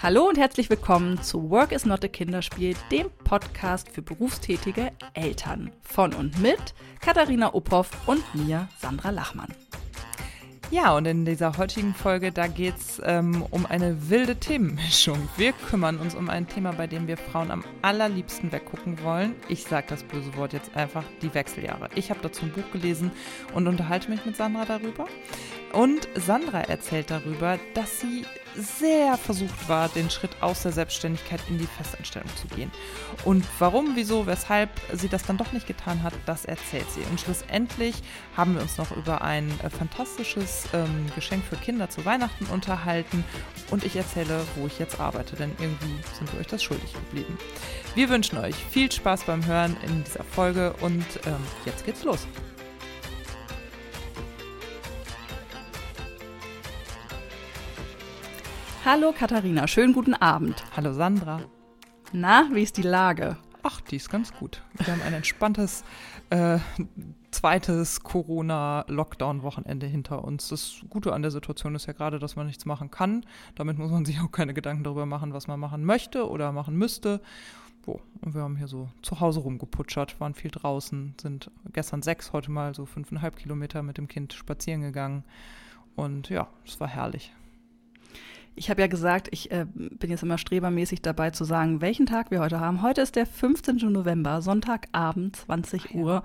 Hallo und herzlich willkommen zu Work is not a Kinderspiel, dem Podcast für berufstätige Eltern. Von und mit Katharina Uphoff und mir, Sandra Lachmann. Ja, und in dieser heutigen Folge, da geht es ähm, um eine wilde Themenmischung. Wir kümmern uns um ein Thema, bei dem wir Frauen am allerliebsten weggucken wollen. Ich sage das böse Wort jetzt einfach, die Wechseljahre. Ich habe dazu ein Buch gelesen und unterhalte mich mit Sandra darüber. Und Sandra erzählt darüber, dass sie sehr versucht war, den Schritt aus der Selbstständigkeit in die Festanstellung zu gehen. Und warum, wieso, weshalb sie das dann doch nicht getan hat, das erzählt sie. Und schlussendlich haben wir uns noch über ein äh, fantastisches ähm, Geschenk für Kinder zu Weihnachten unterhalten und ich erzähle, wo ich jetzt arbeite, denn irgendwie sind wir euch das schuldig geblieben. Wir wünschen euch viel Spaß beim Hören in dieser Folge und ähm, jetzt geht's los. Hallo Katharina, schönen guten Abend. Hallo Sandra. Na, wie ist die Lage? Ach, die ist ganz gut. Wir haben ein entspanntes äh, zweites Corona-Lockdown-Wochenende hinter uns. Das Gute an der Situation ist ja gerade, dass man nichts machen kann. Damit muss man sich auch keine Gedanken darüber machen, was man machen möchte oder machen müsste. Wo? Und wir haben hier so zu Hause rumgeputschert, waren viel draußen, sind gestern sechs, heute mal so fünfeinhalb Kilometer mit dem Kind spazieren gegangen. Und ja, es war herrlich. Ich habe ja gesagt, ich äh, bin jetzt immer strebermäßig dabei zu sagen, welchen Tag wir heute haben. Heute ist der 15. November, Sonntagabend, 20 Uhr.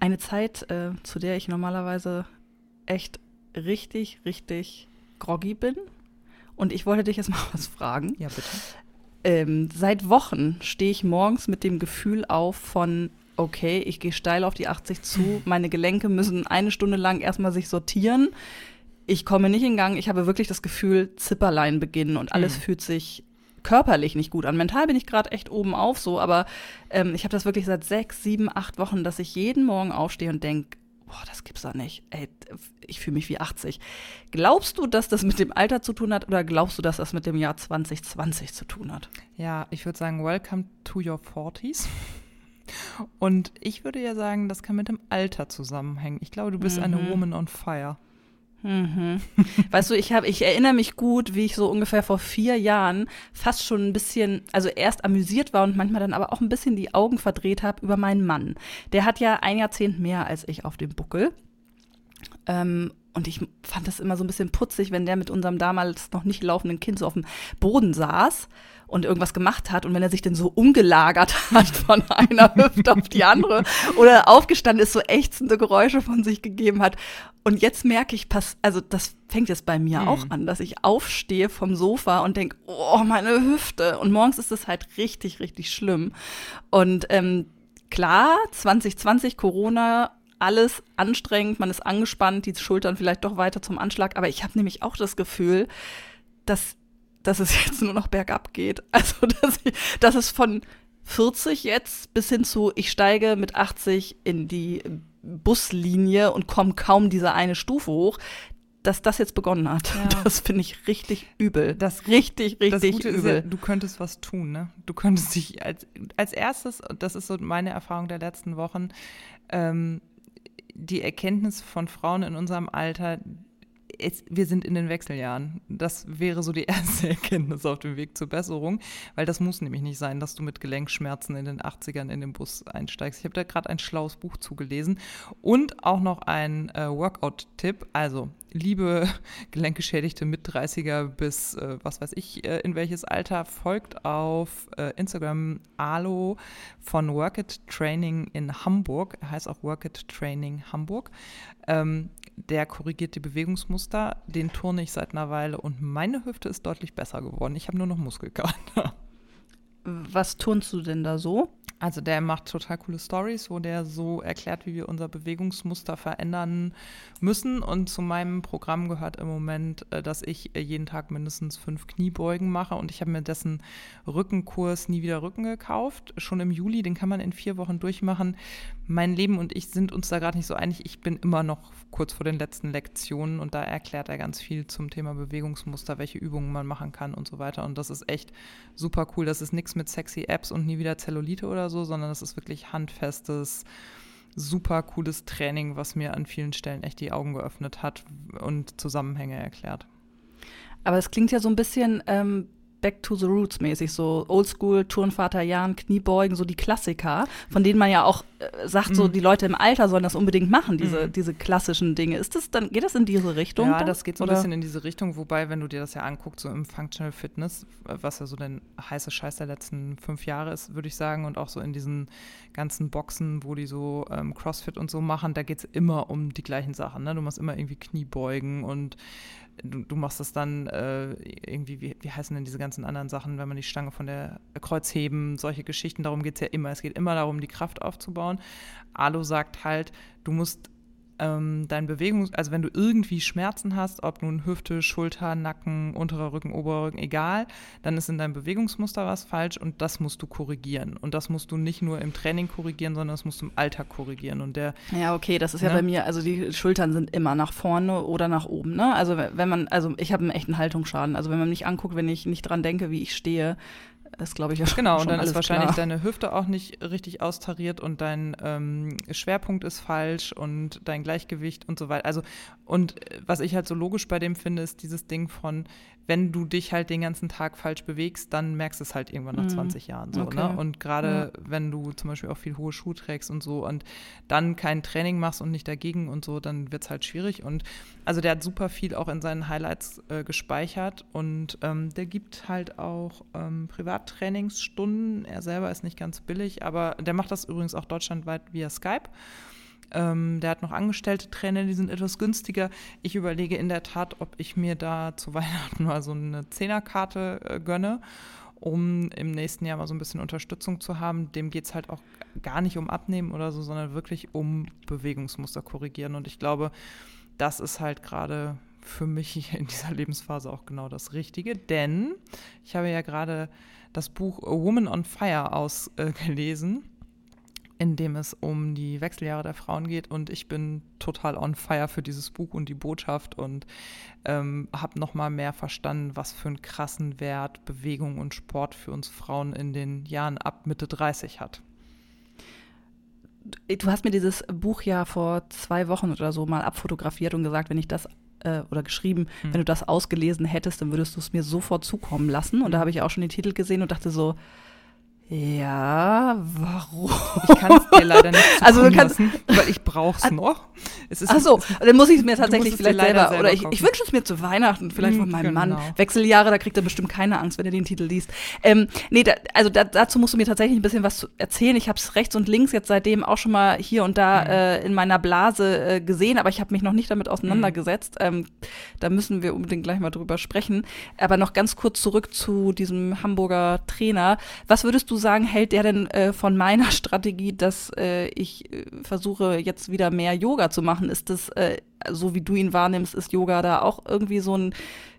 Eine Zeit, äh, zu der ich normalerweise echt richtig, richtig groggy bin. Und ich wollte dich jetzt mal was fragen. Ja, bitte. Ähm, seit Wochen stehe ich morgens mit dem Gefühl auf von, okay, ich gehe steil auf die 80 zu, meine Gelenke müssen eine Stunde lang erstmal sich sortieren ich komme nicht in Gang. Ich habe wirklich das Gefühl, Zipperlein beginnen und alles mhm. fühlt sich körperlich nicht gut an. Mental bin ich gerade echt oben auf so, aber ähm, ich habe das wirklich seit sechs, sieben, acht Wochen, dass ich jeden Morgen aufstehe und denke, boah, das gibt's doch nicht. Ey, ich fühle mich wie 80. Glaubst du, dass das mit dem Alter zu tun hat oder glaubst du, dass das mit dem Jahr 2020 zu tun hat? Ja, ich würde sagen, welcome to your 40s. Und ich würde ja sagen, das kann mit dem Alter zusammenhängen. Ich glaube, du bist mhm. eine Woman on Fire. Mhm. Weißt du, ich habe, ich erinnere mich gut, wie ich so ungefähr vor vier Jahren fast schon ein bisschen, also erst amüsiert war und manchmal dann aber auch ein bisschen die Augen verdreht habe über meinen Mann. Der hat ja ein Jahrzehnt mehr als ich auf dem Buckel. Ähm, und ich fand das immer so ein bisschen putzig, wenn der mit unserem damals noch nicht laufenden Kind so auf dem Boden saß und irgendwas gemacht hat und wenn er sich dann so umgelagert hat von einer Hüfte auf die andere oder aufgestanden ist, so ächzende Geräusche von sich gegeben hat. Und jetzt merke ich, pass, also das fängt jetzt bei mir mhm. auch an, dass ich aufstehe vom Sofa und denke, oh, meine Hüfte. Und morgens ist es halt richtig, richtig schlimm. Und ähm, klar, 2020 Corona alles anstrengend, man ist angespannt, die Schultern vielleicht doch weiter zum Anschlag. Aber ich habe nämlich auch das Gefühl, dass dass es jetzt nur noch bergab geht. Also, dass, ich, dass es von 40 jetzt bis hin zu, ich steige mit 80 in die Buslinie und komme kaum diese eine Stufe hoch, dass das jetzt begonnen hat. Ja. Das finde ich richtig übel. Das richtig, richtig das Gute übel. Ist ja, du könntest was tun, ne? Du könntest dich als, als erstes, und das ist so meine Erfahrung der letzten Wochen, ähm, die Erkenntnis von Frauen in unserem Alter, es, wir sind in den Wechseljahren. Das wäre so die erste Erkenntnis auf dem Weg zur Besserung, weil das muss nämlich nicht sein, dass du mit Gelenkschmerzen in den 80ern in den Bus einsteigst. Ich habe da gerade ein schlaues Buch zugelesen und auch noch ein äh, Workout-Tipp. Also, liebe gelenkgeschädigte Mit-30er bis äh, was weiß ich, äh, in welches Alter, folgt auf äh, Instagram Alo von Work It Training in Hamburg. Er heißt auch Work It Training Hamburg. Ähm, der korrigiert die Bewegungsmuster, den turne ich seit einer Weile und meine Hüfte ist deutlich besser geworden. Ich habe nur noch Muskelkater. Was turnst du denn da so? Also der macht total coole Stories, wo der so erklärt, wie wir unser Bewegungsmuster verändern müssen. Und zu meinem Programm gehört im Moment, äh, dass ich äh, jeden Tag mindestens fünf Kniebeugen mache. Und ich habe mir dessen Rückenkurs nie wieder Rücken gekauft. Schon im Juli, den kann man in vier Wochen durchmachen. Mein Leben und ich sind uns da gerade nicht so einig. Ich bin immer noch kurz vor den letzten Lektionen und da erklärt er ganz viel zum Thema Bewegungsmuster, welche Übungen man machen kann und so weiter. Und das ist echt super cool. Das ist nichts mit sexy Apps und nie wieder Zellulite oder so, sondern das ist wirklich handfestes, super cooles Training, was mir an vielen Stellen echt die Augen geöffnet hat und Zusammenhänge erklärt. Aber es klingt ja so ein bisschen ähm, Back to the Roots mäßig, so Oldschool, Turnvater Jan, Kniebeugen, so die Klassiker, von denen man ja auch äh, sagt, mhm. so die Leute im Alter sollen das unbedingt machen, diese, mhm. diese klassischen Dinge. Ist das dann, geht das in diese Richtung? Ja, dann? das geht so ein bisschen in diese Richtung, wobei, wenn du dir das ja anguckst, so im Functional Fitness, was ja so der heiße Scheiß der letzten fünf Jahre ist, würde ich sagen, und auch so in diesen ganzen Boxen, wo die so ähm, Crossfit und so machen, da geht es immer um die gleichen Sachen. Ne? Du machst immer irgendwie Kniebeugen und du, du machst das dann äh, irgendwie, wie, wie heißen denn diese ganzen anderen Sachen, wenn man die Stange von der Kreuzheben, solche Geschichten, darum geht es ja immer. Es geht immer darum, die Kraft aufzubauen. Alu sagt halt, du musst ähm, dein Bewegungs-, also wenn du irgendwie Schmerzen hast, ob nun Hüfte, Schulter, Nacken, unterer Rücken, oberer Rücken, egal, dann ist in deinem Bewegungsmuster was falsch und das musst du korrigieren. Und das musst du nicht nur im Training korrigieren, sondern das musst du im Alltag korrigieren. Und der Ja, okay, das ist ne? ja bei mir, also die Schultern sind immer nach vorne oder nach oben, ne? Also wenn man, also ich habe einen echten Haltungsschaden. Also wenn man mich anguckt, wenn ich nicht dran denke, wie ich stehe, ist, glaube ich, schon Genau, und dann ist wahrscheinlich klar. deine Hüfte auch nicht richtig austariert und dein ähm, Schwerpunkt ist falsch und dein Gleichgewicht und so weiter. Also, und was ich halt so logisch bei dem finde, ist dieses Ding von, wenn du dich halt den ganzen Tag falsch bewegst, dann merkst du es halt irgendwann nach mhm. 20 Jahren so. Ne? Okay. Ne? Und gerade ja. wenn du zum Beispiel auch viel hohe Schuhe trägst und so und dann kein Training machst und nicht dagegen und so, dann wird es halt schwierig. Und also der hat super viel auch in seinen Highlights äh, gespeichert und ähm, der gibt halt auch ähm, Privattrainingsstunden. Er selber ist nicht ganz billig, aber der macht das übrigens auch deutschlandweit via Skype. Ähm, der hat noch angestellte Trainer, die sind etwas günstiger. Ich überlege in der Tat, ob ich mir da zu Weihnachten mal so eine Zehnerkarte äh, gönne, um im nächsten Jahr mal so ein bisschen Unterstützung zu haben. Dem geht es halt auch gar nicht um Abnehmen oder so, sondern wirklich um Bewegungsmuster korrigieren. Und ich glaube, das ist halt gerade für mich in dieser Lebensphase auch genau das Richtige, denn ich habe ja gerade das Buch A Woman on Fire ausgelesen. Äh, in dem es um die Wechseljahre der Frauen geht. Und ich bin total on fire für dieses Buch und die Botschaft und ähm, habe nochmal mehr verstanden, was für einen krassen Wert Bewegung und Sport für uns Frauen in den Jahren ab Mitte 30 hat. Du hast mir dieses Buch ja vor zwei Wochen oder so mal abfotografiert und gesagt, wenn ich das äh, oder geschrieben, hm. wenn du das ausgelesen hättest, dann würdest du es mir sofort zukommen lassen. Und da hm. habe ich auch schon den Titel gesehen und dachte so, ja, warum? Ich kann es dir leider nicht also du kannst, lassen, weil ich brauche es noch. Es ist, Ach so, dann muss ich es mir tatsächlich vielleicht selber, selber, oder ich, ich wünsche es mir zu Weihnachten, vielleicht hm, von meinem genau. Mann. Wechseljahre, da kriegt er bestimmt keine Angst, wenn er den Titel liest. Ähm, nee, da, also da, dazu musst du mir tatsächlich ein bisschen was erzählen. Ich habe es rechts und links jetzt seitdem auch schon mal hier und da hm. äh, in meiner Blase äh, gesehen, aber ich habe mich noch nicht damit auseinandergesetzt. Hm. Ähm, da müssen wir unbedingt gleich mal drüber sprechen. Aber noch ganz kurz zurück zu diesem Hamburger Trainer. Was würdest du sagen, hält der denn äh, von meiner Strategie, dass äh, ich äh, versuche, jetzt wieder mehr Yoga zu machen? Ist das, äh, so wie du ihn wahrnimmst, ist Yoga da auch irgendwie so ein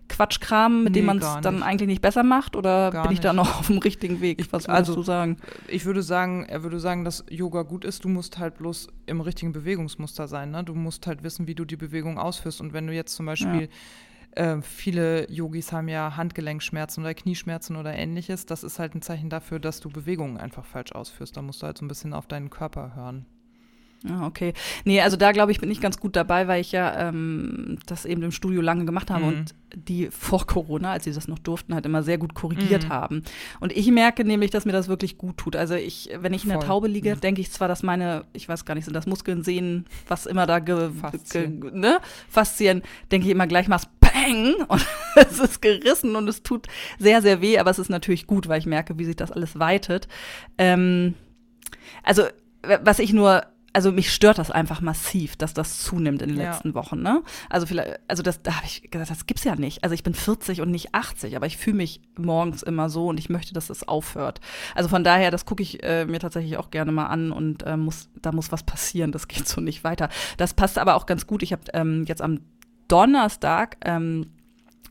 Quatschkram, mit nee, dem man es dann eigentlich nicht besser macht? Oder gar bin ich da noch auf dem richtigen Weg? Ich, was also, du sagen? Ich würde sagen, er würde sagen, dass Yoga gut ist. Du musst halt bloß im richtigen Bewegungsmuster sein. Ne? Du musst halt wissen, wie du die Bewegung ausführst. Und wenn du jetzt zum Beispiel ja äh, viele Yogis haben ja Handgelenkschmerzen oder Knieschmerzen oder ähnliches. Das ist halt ein Zeichen dafür, dass du Bewegungen einfach falsch ausführst. Da musst du halt so ein bisschen auf deinen Körper hören. Ah, okay. Nee, also da glaube ich, bin ich ganz gut dabei, weil ich ja ähm, das eben im Studio lange gemacht habe mhm. und die vor Corona, als sie das noch durften, halt immer sehr gut korrigiert mhm. haben. Und ich merke nämlich, dass mir das wirklich gut tut. Also ich, wenn ich in der Taube liege, mhm. denke ich zwar, dass meine, ich weiß gar nicht, sind das Muskeln, Sehnen, was immer da ge, Faszien, ge, ne? Faszien denke ich immer gleich mal Bang und es ist gerissen und es tut sehr, sehr weh, aber es ist natürlich gut, weil ich merke, wie sich das alles weitet. Ähm, also was ich nur also mich stört das einfach massiv, dass das zunimmt in den ja. letzten Wochen. Ne? Also vielleicht, also das, da habe ich gesagt, das gibt's ja nicht. Also ich bin 40 und nicht 80, aber ich fühle mich morgens immer so und ich möchte, dass es aufhört. Also von daher, das gucke ich äh, mir tatsächlich auch gerne mal an und äh, muss, da muss was passieren. Das geht so nicht weiter. Das passt aber auch ganz gut. Ich habe ähm, jetzt am Donnerstag ähm,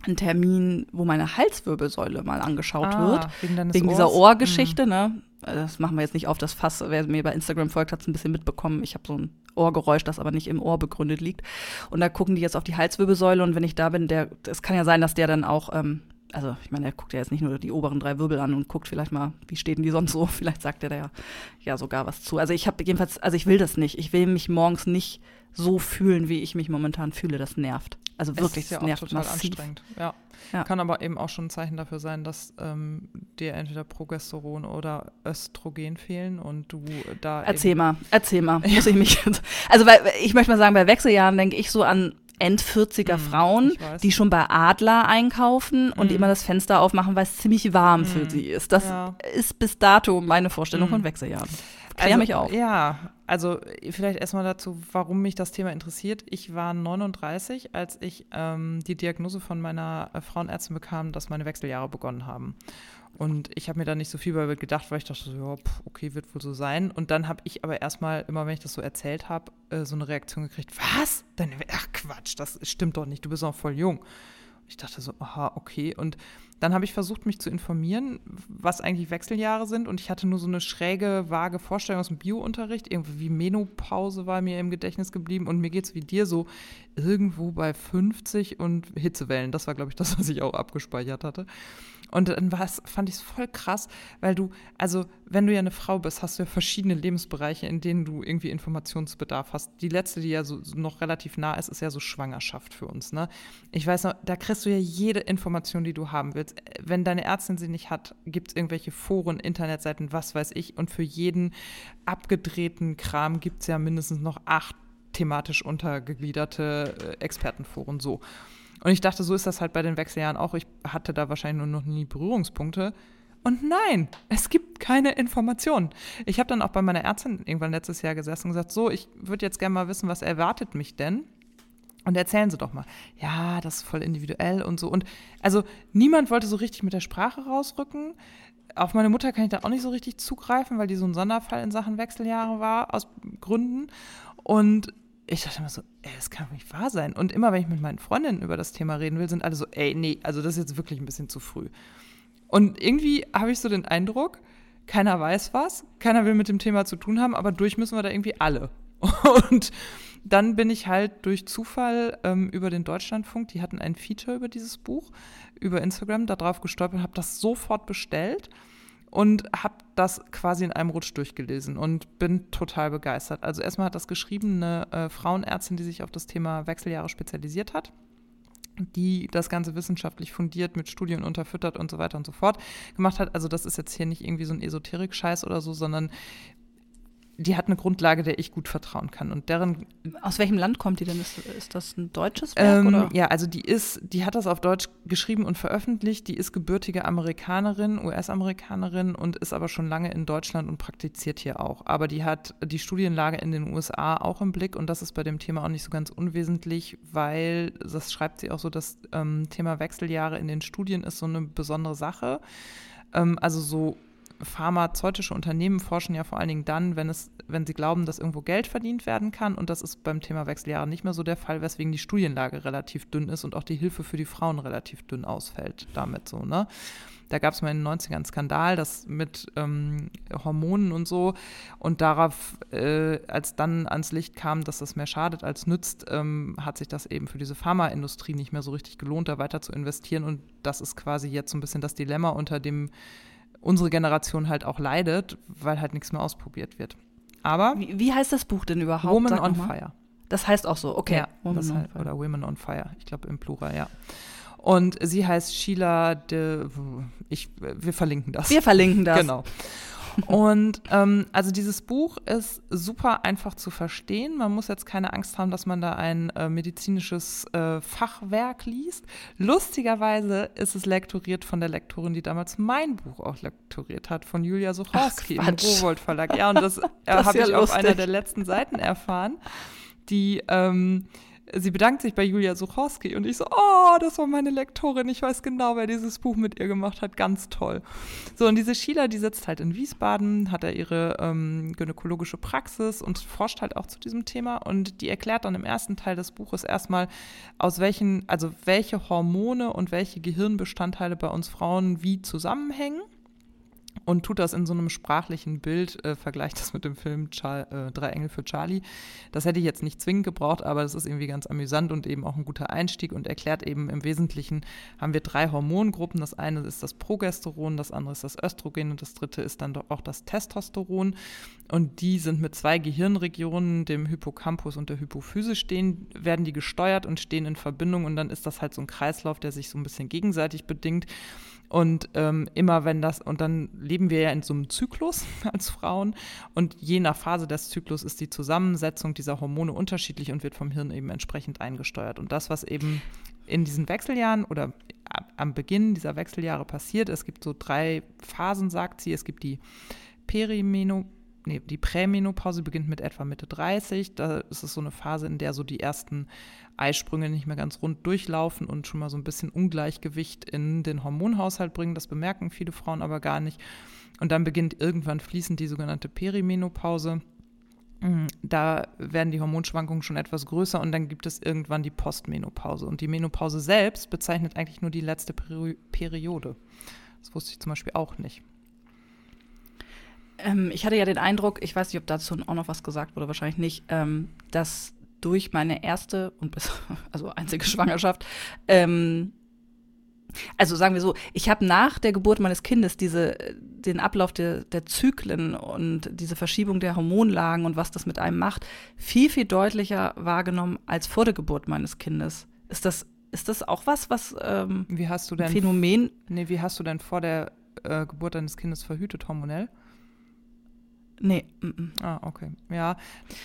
einen Termin, wo meine Halswirbelsäule mal angeschaut ah, wird. Wegen, wegen dieser Ohrgeschichte, mhm. ne? Das machen wir jetzt nicht auf das Fass. Wer mir bei Instagram folgt, hat es ein bisschen mitbekommen. Ich habe so ein Ohrgeräusch, das aber nicht im Ohr begründet liegt. Und da gucken die jetzt auf die Halswirbelsäule und wenn ich da bin, der, es kann ja sein, dass der dann auch ähm, also ich meine, er guckt ja jetzt nicht nur die oberen drei Wirbel an und guckt vielleicht mal, wie stehen die sonst so. Vielleicht sagt er da ja, ja sogar was zu. Also ich habe jedenfalls, also ich will das nicht. Ich will mich morgens nicht so fühlen, wie ich mich momentan fühle. Das nervt. Also wirklich, es ist ja das nervt total massiv. anstrengend. Ja. Ja. Kann aber eben auch schon ein Zeichen dafür sein, dass ähm, dir entweder Progesteron oder Östrogen fehlen und du da. Erzähl mal, erzähl mal. Muss ich mich. Also weil ich möchte mal sagen, bei Wechseljahren denke ich so an End-40er Mm, Frauen, die schon bei Adler einkaufen und Mm. immer das Fenster aufmachen, weil es ziemlich warm für Mm, sie ist. Das ja. ist bis dato meine Vorstellung von Wechseljahren. Klär also, mich auf. Ja, also vielleicht erstmal dazu, warum mich das Thema interessiert. Ich war 39, als ich ähm, die Diagnose von meiner äh, Frauenärztin bekam, dass meine Wechseljahre begonnen haben. Und ich habe mir da nicht so viel bei gedacht, weil ich dachte so, ja, pf, okay, wird wohl so sein. Und dann habe ich aber erstmal, immer wenn ich das so erzählt habe, äh, so eine Reaktion gekriegt, was? Deine, ach Quatsch, das stimmt doch nicht, du bist noch voll jung. Ich dachte so, aha, okay. Und dann habe ich versucht, mich zu informieren, was eigentlich Wechseljahre sind. Und ich hatte nur so eine schräge, vage Vorstellung aus dem Biounterricht. Irgendwie wie Menopause war mir im Gedächtnis geblieben. Und mir geht es wie dir so irgendwo bei 50 und Hitzewellen. Das war, glaube ich, das, was ich auch abgespeichert hatte. Und dann war's, fand ich es voll krass, weil du, also wenn du ja eine Frau bist, hast du ja verschiedene Lebensbereiche, in denen du irgendwie Informationsbedarf hast. Die letzte, die ja so, so noch relativ nah ist, ist ja so Schwangerschaft für uns. Ne? Ich weiß noch, da kriegst du ja jede Information, die du haben willst. Wenn deine Ärztin sie nicht hat, gibt es irgendwelche Foren, Internetseiten, was weiß ich. Und für jeden abgedrehten Kram gibt es ja mindestens noch acht thematisch untergegliederte äh, Expertenforen so. Und ich dachte, so ist das halt bei den Wechseljahren auch. Ich hatte da wahrscheinlich nur noch nie Berührungspunkte. Und nein, es gibt keine Informationen. Ich habe dann auch bei meiner Ärztin irgendwann letztes Jahr gesessen und gesagt, so, ich würde jetzt gerne mal wissen, was erwartet mich denn? Und erzählen Sie doch mal. Ja, das ist voll individuell und so. Und also niemand wollte so richtig mit der Sprache rausrücken. Auf meine Mutter kann ich da auch nicht so richtig zugreifen, weil die so ein Sonderfall in Sachen Wechseljahre war, aus Gründen. Und ich dachte immer so, ey, das kann doch nicht wahr sein. Und immer, wenn ich mit meinen Freundinnen über das Thema reden will, sind alle so, ey, nee, also das ist jetzt wirklich ein bisschen zu früh. Und irgendwie habe ich so den Eindruck, keiner weiß was, keiner will mit dem Thema zu tun haben, aber durch müssen wir da irgendwie alle. Und dann bin ich halt durch Zufall ähm, über den Deutschlandfunk, die hatten ein Feature über dieses Buch, über Instagram, da drauf gestolpert, habe das sofort bestellt und habe das quasi in einem Rutsch durchgelesen und bin total begeistert. Also erstmal hat das geschrieben eine äh, Frauenärztin, die sich auf das Thema Wechseljahre spezialisiert hat die das Ganze wissenschaftlich fundiert, mit Studien unterfüttert und so weiter und so fort gemacht hat. Also das ist jetzt hier nicht irgendwie so ein Esoterik-Scheiß oder so, sondern die hat eine Grundlage, der ich gut vertrauen kann. Und deren Aus welchem Land kommt die denn? Ist, ist das ein deutsches Werk? ähm, oder? ja, also die ist, die hat das auf Deutsch geschrieben und veröffentlicht. Die ist gebürtige Amerikanerin, US-Amerikanerin und ist aber schon lange in Deutschland und praktiziert hier auch. Aber die hat die Studienlage in den USA auch im Blick und das ist bei dem Thema auch nicht so ganz unwesentlich, weil das schreibt sie auch so, das ähm, Thema Wechseljahre in den Studien ist so eine besondere Sache. Ähm, also so pharmazeutische Unternehmen forschen ja vor allen Dingen dann, wenn es, wenn sie glauben, dass irgendwo Geld verdient werden kann. Und das ist beim Thema Wechseljahre nicht mehr so der Fall, weswegen die Studienlage relativ dünn ist und auch die Hilfe für die Frauen relativ dünn ausfällt damit so, ne? Da gab es mal in den 90ern einen Skandal, das mit ähm, Hormonen und so. Und darauf, äh, als dann ans Licht kam, dass das mehr schadet als nützt, ähm, hat sich das eben für diese Pharmaindustrie nicht mehr so richtig gelohnt, da weiter zu investieren. Und das ist quasi jetzt so ein bisschen das Dilemma, unter dem unsere Generation halt auch leidet, weil halt nichts mehr ausprobiert wird. Aber Wie, wie heißt das Buch denn überhaupt? Woman Sag on. Fire. Das heißt auch so, okay. Ja, Woman on halt, oder Women on Fire. Ich glaube im Plural, ja. Und sie heißt Sheila de. Ich, wir verlinken das. Wir verlinken das. Genau. Und ähm, also dieses Buch ist super einfach zu verstehen. Man muss jetzt keine Angst haben, dass man da ein äh, medizinisches äh, Fachwerk liest. Lustigerweise ist es lektoriert von der Lektorin, die damals mein Buch auch lektoriert hat, von Julia Suchowski im. Rowold Verlag. Ja, und das, äh, Das habe ja ich auf lustig. einer der letzten Seiten erfahren. Die ähm, sie bedankt sich bei Julia Suchowski und ich so, oh, das war meine Lektorin, ich weiß genau, wer dieses Buch mit ihr gemacht hat, ganz toll. So, und diese Sheila, die sitzt halt in Wiesbaden, hat da ihre ähm, gynäkologische Praxis und forscht halt auch zu diesem Thema und die erklärt dann im ersten Teil des Buches erstmal, aus welchen, also welche Hormone und welche Gehirnbestandteile bei uns Frauen wie zusammenhängen. Und tut das in so einem sprachlichen Bild, äh, vergleicht das mit dem Film Char äh, Drei Engel für Charlie. Das hätte ich jetzt nicht zwingend gebraucht, aber das ist irgendwie ganz amüsant und eben auch ein guter Einstieg und erklärt eben im Wesentlichen, haben wir drei Hormongruppen. Das eine ist das Progesteron, das andere ist das Östrogen und das dritte ist dann doch auch das Testosteron. Und die sind mit zwei Gehirnregionen, dem Hippocampus und der Hypophyse stehen, werden die gesteuert und stehen in Verbindung und dann ist das halt so ein Kreislauf, der sich so ein bisschen gegenseitig bedingt. Und ähm, immer wenn das, und dann leben wir ja in so einem Zyklus als Frauen. Und je nach Phase des Zyklus ist die Zusammensetzung dieser Hormone unterschiedlich und wird vom Hirn eben entsprechend eingesteuert. Und das, was eben in diesen Wechseljahren oder am Beginn dieser Wechseljahre passiert, es gibt so drei Phasen, sagt sie. Es gibt die Perimenopause nee, die Prämenopause beginnt mit etwa Mitte 30. Da ist es so eine Phase, in der so die ersten Eisprünge nicht mehr ganz rund durchlaufen und schon mal so ein bisschen Ungleichgewicht in den Hormonhaushalt bringen. Das bemerken viele Frauen aber gar nicht. Und dann beginnt irgendwann fließend die sogenannte Perimenopause. Mm, da werden die Hormonschwankungen schon etwas größer und dann gibt es irgendwann die Postmenopause. Und die Menopause selbst bezeichnet eigentlich nur die letzte Peri Periode. Das wusste ich zum Beispiel auch nicht. Ähm, ich hatte ja den Eindruck, ich weiß nicht, ob dazu auch noch was gesagt wurde, wahrscheinlich nicht, ähm, dass durch meine erste und bis, also einzige Schwangerschaft, ähm, also sagen wir so, ich habe nach der Geburt meines Kindes diese, den Ablauf der, der Zyklen und diese Verschiebung der Hormonlagen und was das mit einem macht, viel, viel deutlicher wahrgenommen als vor der Geburt meines Kindes. Ist das, ist das auch was, was ähm, wie hast du denn, Phänomen? Nee, wie hast du denn vor der äh, Geburt deines Kindes verhütet hormonell? Nee. Mm -mm. Ah, okay. Ja,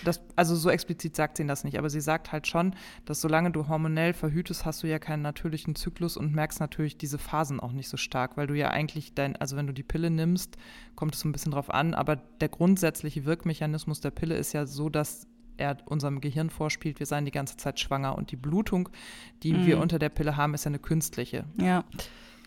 das, also so explizit sagt sie das nicht, aber sie sagt halt schon, dass solange du hormonell verhütest, hast du ja keinen natürlichen Zyklus und merkst natürlich diese Phasen auch nicht so stark, weil du ja eigentlich dein, also wenn du die Pille nimmst, kommt es so ein bisschen drauf an, aber der grundsätzliche Wirkmechanismus der Pille ist ja so, dass er unserem Gehirn vorspielt, wir seien die ganze Zeit schwanger und die Blutung, die mm. wir unter der Pille haben, ist ja eine künstliche. Ja.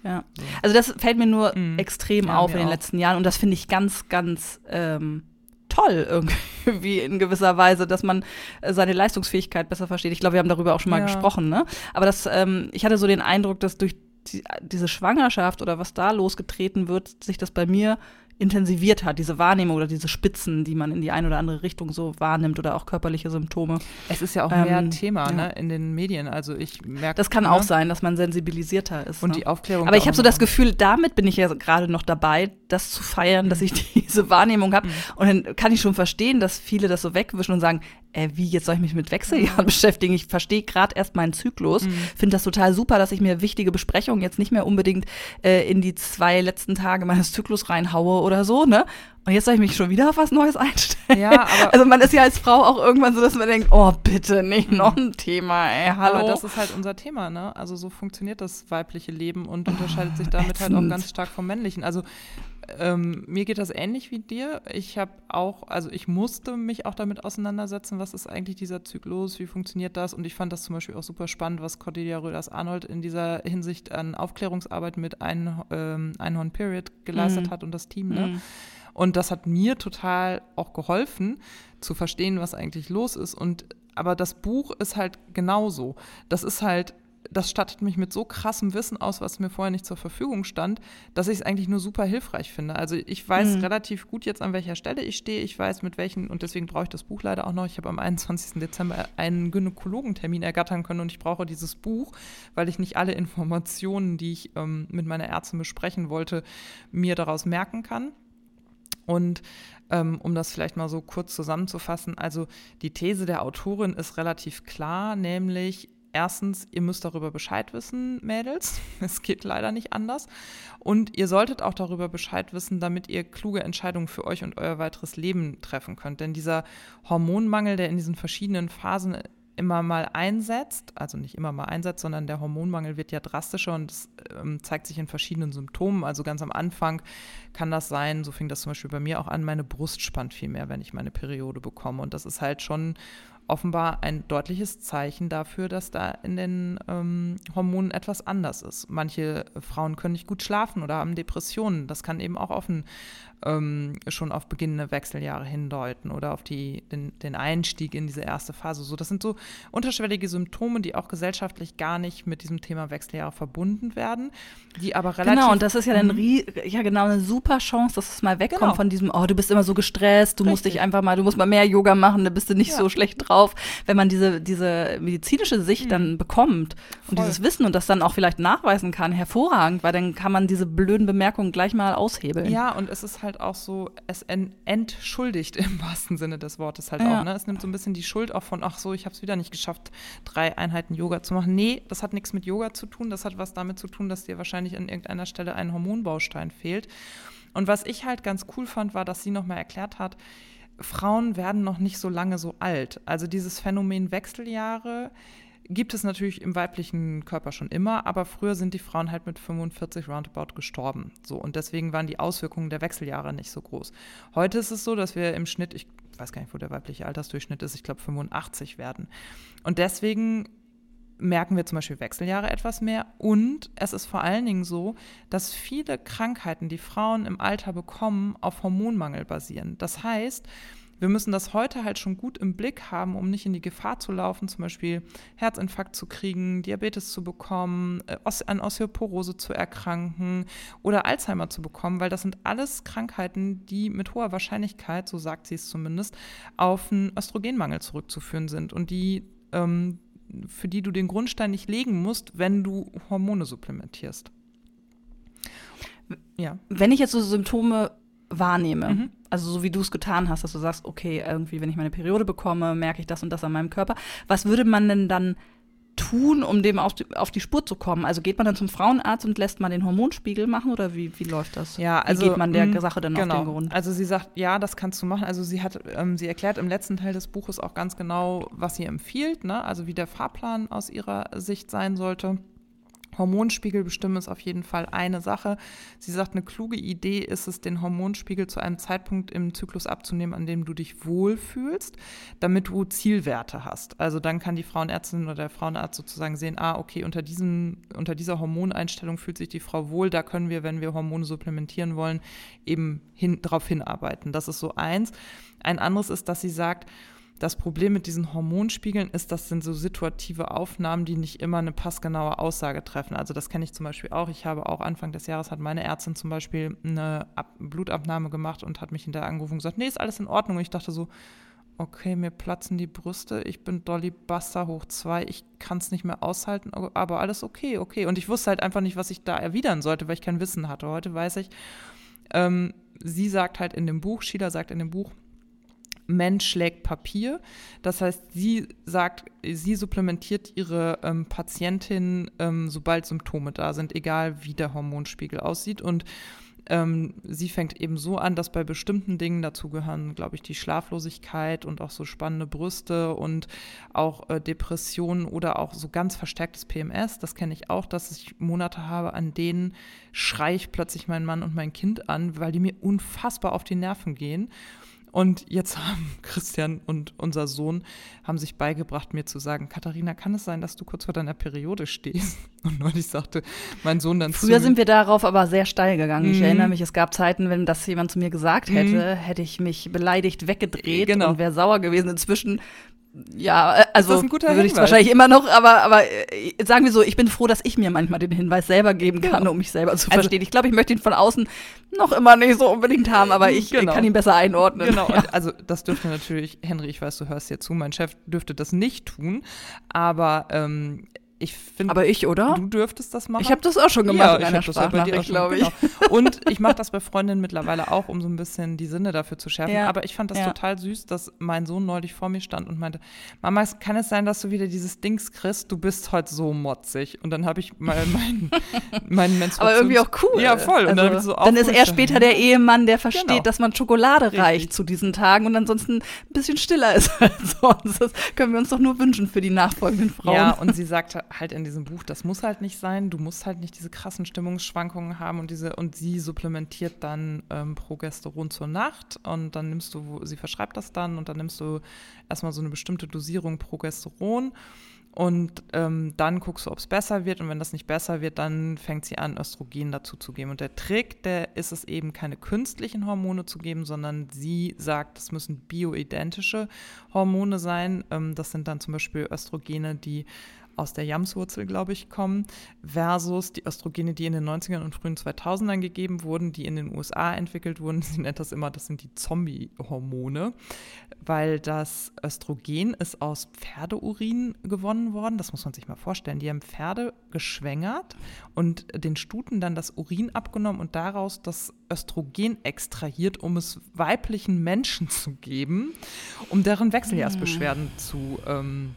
Ja. Also das fällt mir nur mhm. extrem ja, auf in den auch. letzten Jahren und das finde ich ganz, ganz ähm, toll irgendwie in gewisser Weise, dass man äh, seine Leistungsfähigkeit besser versteht. Ich glaube, wir haben darüber auch schon mal ja. gesprochen, ne? Aber das, ähm, ich hatte so den Eindruck, dass durch die, diese Schwangerschaft oder was da losgetreten wird, sich das bei mir intensiviert hat, diese Wahrnehmung oder diese Spitzen, die man in die eine oder andere Richtung so wahrnimmt oder auch körperliche Symptome. Es ist ja auch mehr ähm, Thema ja. ne, in den Medien. Also ich merke. Das kann ne? auch sein, dass man sensibilisierter ist. Und ne? die Aufklärung. Aber ich habe so das Gefühl, damit bin ich ja gerade noch dabei, das zu feiern, mhm. dass ich diese Wahrnehmung habe. Mhm. Und dann kann ich schon verstehen, dass viele das so wegwischen und sagen, äh, wie, jetzt soll ich mich mit Wechseljahren beschäftigen? Ich verstehe gerade erst meinen Zyklus. Mhm. Finde das total super, dass ich mir wichtige Besprechungen jetzt nicht mehr unbedingt äh, in die zwei letzten Tage meines Zyklus reinhaue oder so, ne? Und jetzt soll ich mich schon wieder auf was Neues einstellen. Ja, aber also man ist ja als Frau auch irgendwann so, dass man denkt, oh bitte, nicht noch ein Thema, ey, hallo. Aber das ist halt unser Thema, ne? Also so funktioniert das weibliche Leben und unterscheidet sich damit halt auch ganz stark vom männlichen. Also ähm, mir geht das ähnlich wie dir. Ich habe auch, also ich musste mich auch damit auseinandersetzen, was ist eigentlich dieser Zyklus, wie funktioniert das? Und ich fand das zum Beispiel auch super spannend, was Cordelia Röders-Arnold in dieser Hinsicht an Aufklärungsarbeit mit Ein, ähm, Einhorn Period geleistet mhm. hat und das Team. Ne? Mhm. Und das hat mir total auch geholfen, zu verstehen, was eigentlich los ist. Und aber das Buch ist halt genauso. Das ist halt das stattet mich mit so krassem Wissen aus, was mir vorher nicht zur Verfügung stand, dass ich es eigentlich nur super hilfreich finde. Also ich weiß mhm. relativ gut jetzt, an welcher Stelle ich stehe. Ich weiß, mit welchen, und deswegen brauche ich das Buch leider auch noch. Ich habe am 21. Dezember einen Gynäkologentermin ergattern können und ich brauche dieses Buch, weil ich nicht alle Informationen, die ich ähm, mit meiner Ärztin besprechen wollte, mir daraus merken kann. Und ähm, um das vielleicht mal so kurz zusammenzufassen, also die These der Autorin ist relativ klar, nämlich erstens, ihr müsst darüber Bescheid wissen, Mädels. Es geht leider nicht anders. Und ihr solltet auch darüber Bescheid wissen, damit ihr kluge Entscheidungen für euch und euer weiteres Leben treffen könnt. Denn dieser Hormonmangel, der in diesen verschiedenen Phasen immer mal einsetzt, also nicht immer mal einsetzt, sondern der Hormonmangel wird ja drastischer und es ähm, zeigt sich in verschiedenen Symptomen. Also ganz am Anfang kann das sein, so fing das zum Beispiel bei mir auch an, meine Brust spannt viel mehr, wenn ich meine Periode bekomme. Und das ist halt schon offenbar ein deutliches Zeichen dafür, dass da in den ähm, Hormonen etwas anders ist. Manche Frauen können nicht gut schlafen oder haben Depressionen. Das kann eben auch auf ein ähm, schon auf beginnende Wechseljahre hindeuten oder auf die, den, den Einstieg in diese erste Phase. So, das sind so unterschwellige Symptome, die auch gesellschaftlich gar nicht mit diesem Thema Wechseljahre verbunden werden, die aber relativ. Genau, und das ist ja dann mhm. ja genau eine super Chance, dass es mal wegkommt genau. von diesem, oh, du bist immer so gestresst, du Richtig. musst dich einfach mal, du musst mal mehr Yoga machen, da bist du nicht ja. so schlecht drauf. Wenn man diese, diese medizinische Sicht mhm. dann bekommt Voll. und dieses Wissen und das dann auch vielleicht nachweisen kann, hervorragend, weil dann kann man diese blöden Bemerkungen gleich mal aushebeln. Ja, und es ist halt auch so, es entschuldigt im wahrsten Sinne des Wortes halt ja. auch. Ne? Es nimmt so ein bisschen die Schuld auch von, ach so, ich habe es wieder nicht geschafft, drei Einheiten Yoga zu machen. Nee, das hat nichts mit Yoga zu tun. Das hat was damit zu tun, dass dir wahrscheinlich an irgendeiner Stelle ein Hormonbaustein fehlt. Und was ich halt ganz cool fand, war, dass sie nochmal erklärt hat, Frauen werden noch nicht so lange so alt. Also dieses Phänomen Wechseljahre gibt es natürlich im weiblichen Körper schon immer, aber früher sind die Frauen halt mit 45 roundabout gestorben. So und deswegen waren die Auswirkungen der Wechseljahre nicht so groß. Heute ist es so, dass wir im Schnitt, ich weiß gar nicht, wo der weibliche Altersdurchschnitt ist, ich glaube 85 werden. Und deswegen merken wir zum Beispiel Wechseljahre etwas mehr. Und es ist vor allen Dingen so, dass viele Krankheiten, die Frauen im Alter bekommen, auf Hormonmangel basieren. Das heißt, wir müssen das heute halt schon gut im Blick haben, um nicht in die Gefahr zu laufen, zum Beispiel Herzinfarkt zu kriegen, Diabetes zu bekommen, äh, an Osteoporose zu erkranken oder Alzheimer zu bekommen, weil das sind alles Krankheiten, die mit hoher Wahrscheinlichkeit, so sagt sie es zumindest, auf einen Östrogenmangel zurückzuführen sind und die ähm, für die du den Grundstein nicht legen musst, wenn du Hormone supplementierst. Ja. Wenn ich jetzt so Symptome wahrnehme, mhm. also so wie du es getan hast, dass du sagst, okay, irgendwie, wenn ich meine Periode bekomme, merke ich das und das an meinem Körper. Was würde man denn dann tun, um dem auf die, auf die Spur zu kommen? Also geht man dann zum Frauenarzt und lässt man den Hormonspiegel machen oder wie, wie läuft das? Ja, also wie geht man der mh, Sache dann genau. auf den Grund? Also sie sagt, ja, das kannst du machen. Also sie hat, ähm, sie erklärt im letzten Teil des Buches auch ganz genau, was sie empfiehlt, ne? also wie der Fahrplan aus ihrer Sicht sein sollte. Hormonspiegel bestimmen ist auf jeden Fall eine Sache. Sie sagt, eine kluge Idee ist es, den Hormonspiegel zu einem Zeitpunkt im Zyklus abzunehmen, an dem du dich wohlfühlst, damit du Zielwerte hast. Also dann kann die Frauenärztin oder der Frauenarzt sozusagen sehen, ah, okay, unter, diesem, unter dieser Hormoneinstellung fühlt sich die Frau wohl, da können wir, wenn wir Hormone supplementieren wollen, eben hin, darauf hinarbeiten. Das ist so eins. Ein anderes ist, dass sie sagt, das Problem mit diesen Hormonspiegeln ist, das sind so situative Aufnahmen, die nicht immer eine passgenaue Aussage treffen. Also das kenne ich zum Beispiel auch. Ich habe auch Anfang des Jahres hat meine Ärztin zum Beispiel eine Ab Blutabnahme gemacht und hat mich hinterher angerufen und gesagt, nee, ist alles in Ordnung. Und ich dachte so, okay, mir platzen die Brüste, ich bin Dolly Buster hoch zwei, ich kann es nicht mehr aushalten, aber alles okay, okay. Und ich wusste halt einfach nicht, was ich da erwidern sollte, weil ich kein Wissen hatte. Heute weiß ich, ähm, sie sagt halt in dem Buch, Sheila sagt in dem Buch, Mensch schlägt Papier. Das heißt, sie sagt, sie supplementiert ihre ähm, Patientin, ähm, sobald Symptome da sind, egal wie der Hormonspiegel aussieht. Und ähm, sie fängt eben so an, dass bei bestimmten Dingen dazu gehören, glaube ich, die Schlaflosigkeit und auch so spannende Brüste und auch äh, Depressionen oder auch so ganz verstärktes PMS. Das kenne ich auch, dass ich Monate habe, an denen schreie ich plötzlich meinen Mann und mein Kind an, weil die mir unfassbar auf die Nerven gehen. Und jetzt haben Christian und unser Sohn haben sich beigebracht, mir zu sagen, Katharina, kann es sein, dass du kurz vor deiner Periode stehst? Und neulich sagte mein Sohn dann Früher zu sind wir darauf aber sehr steil gegangen. Mhm. Ich erinnere mich, es gab Zeiten, wenn das jemand zu mir gesagt hätte, mhm. hätte ich mich beleidigt weggedreht genau. und wäre sauer gewesen. Inzwischen ja, äh, also würde ich es wahrscheinlich immer noch, aber, aber äh, sagen wir so, ich bin froh, dass ich mir manchmal den Hinweis selber geben kann, genau. um mich selber zu also, verstehen. Ich glaube, ich möchte ihn von außen noch immer nicht so unbedingt haben, aber ich genau. kann ihn besser einordnen. Genau, ja. also das dürfte natürlich, Henry, ich weiß, du hörst hier zu, mein Chef dürfte das nicht tun, aber ähm, ich finde. Aber ich, oder? Du dürftest das machen. Ich habe das auch schon gemacht ja, in einer Sprachnachricht, glaube ich. Genau. Und ich mache das bei Freundinnen mittlerweile auch, um so ein bisschen die Sinne dafür zu schärfen. Ja. Aber ich fand das ja. total süß, dass mein Sohn neulich vor mir stand und meinte, Mama, kann es sein, dass du wieder dieses Dings kriegst? Du bist heute so motzig. Und dann habe ich mal meinen mein Menstruations... Aber irgendwie auch cool. Ja, voll. Und also, dann, so dann ist er später der Ehemann, der versteht, genau. dass man Schokolade Richtig. reicht zu diesen Tagen und ansonsten ein bisschen stiller ist als sonst. Das können wir uns doch nur wünschen für die nachfolgenden Frauen. Ja, und sie sagte, halt in diesem Buch, das muss halt nicht sein. Du musst halt nicht diese krassen Stimmungsschwankungen haben und diese und sie supplementiert dann ähm, Progesteron zur Nacht und dann nimmst du, sie verschreibt das dann und dann nimmst du erstmal so eine bestimmte Dosierung Progesteron Und ähm, dann guckst du, ob es besser wird. Und wenn das nicht besser wird, dann fängt sie an, Östrogen dazu zu geben. Und der Trick, der ist es eben, keine künstlichen Hormone zu geben, sondern sie sagt, es müssen bioidentische Hormone sein. Ähm, das sind dann zum Beispiel Östrogene, die aus der Jamswurzel, glaube ich, kommen, versus die Östrogene, die in den 90ern und frühen 2000ern gegeben wurden, die in den USA entwickelt wurden. Sie nennt das immer, das sind die Zombie-Hormone, weil das Östrogen ist aus Pferdeurin gewonnen worden. Das muss man sich mal vorstellen. Die haben Pferde geschwängert und den Stuten dann das Urin abgenommen und daraus das Östrogen extrahiert, um es weiblichen Menschen zu geben, um deren Wechseljahrsbeschwerden mhm. zu ähm,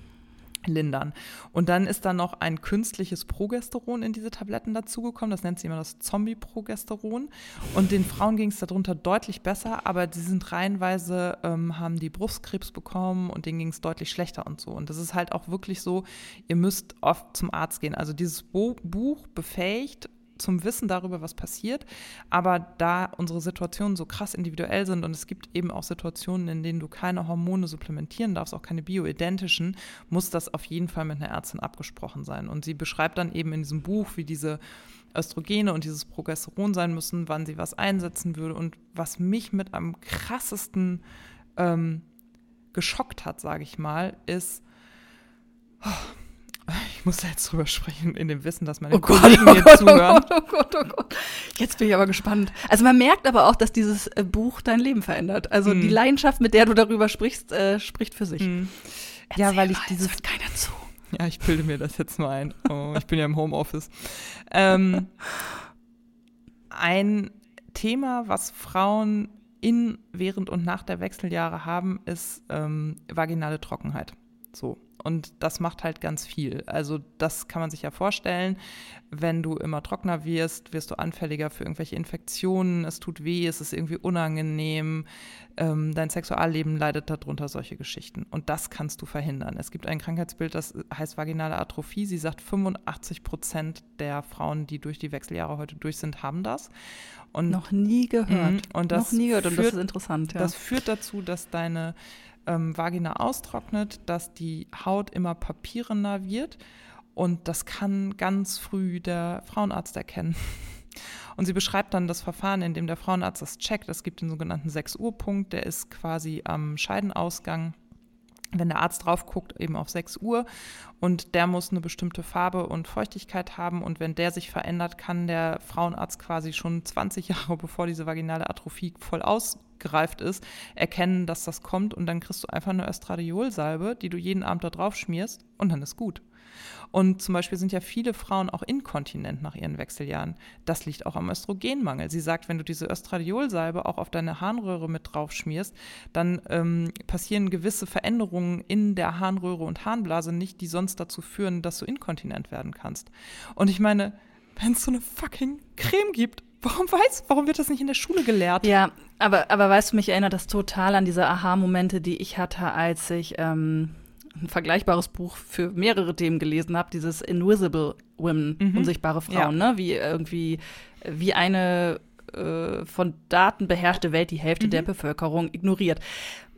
lindern. Und dann ist da noch ein künstliches Progesteron in diese Tabletten dazugekommen. Das nennt sich immer das Zombie-Progesteron. Und den Frauen ging es darunter deutlich besser, aber sie sind reihenweise, ähm, haben die Brustkrebs bekommen und denen ging es deutlich schlechter und so. Und das ist halt auch wirklich so, ihr müsst oft zum Arzt gehen. Also dieses Buch befähigt zum Wissen darüber, was passiert. Aber da unsere Situationen so krass individuell sind und es gibt eben auch Situationen, in denen du keine Hormone supplementieren darfst, auch keine bioidentischen, muss das auf jeden Fall mit einer Ärztin abgesprochen sein. Und sie beschreibt dann eben in diesem Buch, wie diese Östrogene und dieses Progesteron sein müssen, wann sie was einsetzen würde. Und was mich mit am krassesten ähm, geschockt hat, sage ich mal, ist, oh, ich muss da jetzt drüber sprechen, in dem Wissen, dass meine oh Kollegen Gott, oh mir Gott, zuhören. Oh Gott, oh Gott, Jetzt bin ich aber gespannt. Also man merkt aber auch, dass dieses äh, Buch dein Leben verändert. Also hm. die Leidenschaft, mit der du darüber sprichst, äh, spricht für sich. Hm. Ja, weil ich mal, dieses. Hört keiner zu. Ja, ich bilde mir das jetzt mal ein. Oh, ich bin ja im Homeoffice. Ähm, ein Thema, was Frauen in, während und nach der Wechseljahre haben, ist ähm, vaginale Trockenheit. So. Und das macht halt ganz viel. Also das kann man sich ja vorstellen. Wenn du immer trockener wirst, wirst du anfälliger für irgendwelche Infektionen. Es tut weh, es ist irgendwie unangenehm. Ähm, dein Sexualleben leidet darunter, solche Geschichten. Und das kannst du verhindern. Es gibt ein Krankheitsbild, das heißt vaginale Atrophie. Sie sagt, 85 Prozent der Frauen, die durch die Wechseljahre heute durch sind, haben das. Und, Noch nie gehört. Mhm. Und das Noch nie gehört. Und führt, das ist interessant. Ja. Das führt dazu, dass deine ähm, Vagina austrocknet, dass die Haut immer papierener wird. Und das kann ganz früh der Frauenarzt erkennen. Und sie beschreibt dann das Verfahren, in dem der Frauenarzt das checkt. Es gibt den sogenannten 6-Uhr-Punkt, der ist quasi am Scheidenausgang wenn der Arzt drauf guckt, eben auf 6 Uhr und der muss eine bestimmte Farbe und Feuchtigkeit haben und wenn der sich verändert, kann der Frauenarzt quasi schon 20 Jahre bevor diese vaginale Atrophie voll ausgereift ist, erkennen, dass das kommt und dann kriegst du einfach eine Östradiolsalbe, die du jeden Abend da drauf schmierst und dann ist gut. Und zum Beispiel sind ja viele Frauen auch inkontinent nach ihren Wechseljahren. Das liegt auch am Östrogenmangel. Sie sagt, wenn du diese Östradiolsalbe auch auf deine Harnröhre mit drauf schmierst, dann ähm, passieren gewisse Veränderungen in der Harnröhre und Harnblase nicht, die sonst dazu führen, dass du inkontinent werden kannst. Und ich meine, wenn es so eine fucking Creme gibt, warum weiß, warum wird das nicht in der Schule gelehrt? Ja, aber, aber weißt du, mich erinnert das total an diese Aha-Momente, die ich hatte, als ich ähm, ein vergleichbares Buch für mehrere Themen gelesen habe, dieses Invisible Women, mhm. unsichtbare Frauen, ja. ne? Wie irgendwie, wie eine äh, von Daten beherrschte Welt die Hälfte mhm. der Bevölkerung ignoriert.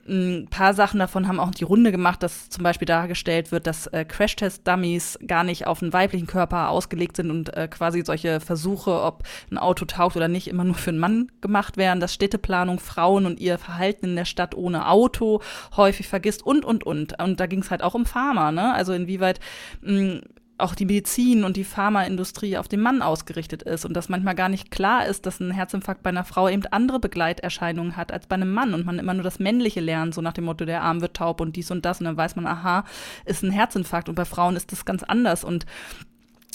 Ein paar Sachen davon haben auch die Runde gemacht, dass zum Beispiel dargestellt wird, dass äh, Crashtest-Dummies gar nicht auf einen weiblichen Körper ausgelegt sind und äh, quasi solche Versuche, ob ein Auto taugt oder nicht, immer nur für einen Mann gemacht werden, dass Städteplanung Frauen und ihr Verhalten in der Stadt ohne Auto häufig vergisst und, und, und. Und da ging es halt auch um Pharma, ne? Also inwieweit mh, auch die Medizin und die Pharmaindustrie auf den Mann ausgerichtet ist und dass manchmal gar nicht klar ist, dass ein Herzinfarkt bei einer Frau eben andere Begleiterscheinungen hat als bei einem Mann und man immer nur das Männliche lernt, so nach dem Motto, der Arm wird taub und dies und das und dann weiß man, aha, ist ein Herzinfarkt und bei Frauen ist das ganz anders und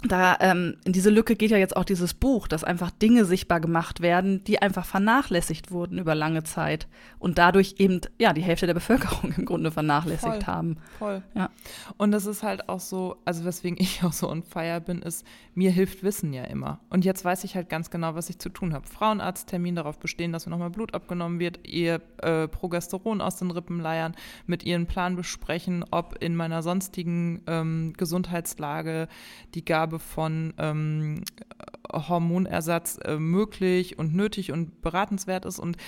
da ähm, in diese Lücke geht ja jetzt auch dieses Buch, dass einfach Dinge sichtbar gemacht werden, die einfach vernachlässigt wurden über lange Zeit und dadurch eben ja die Hälfte der Bevölkerung im Grunde vernachlässigt voll, haben. Voll. Ja. Und das ist halt auch so, also weswegen ich auch so on fire bin, ist mir hilft Wissen ja immer. Und jetzt weiß ich halt ganz genau, was ich zu tun habe. Frauenarzttermin darauf bestehen, dass mir nochmal Blut abgenommen wird, ihr äh, Progesteron aus den Rippen leiern, mit ihren Plan besprechen, ob in meiner sonstigen ähm, Gesundheitslage die Gabe Abgabe von ähm, Hormonersatz äh, möglich und nötig und beratenswert ist. Und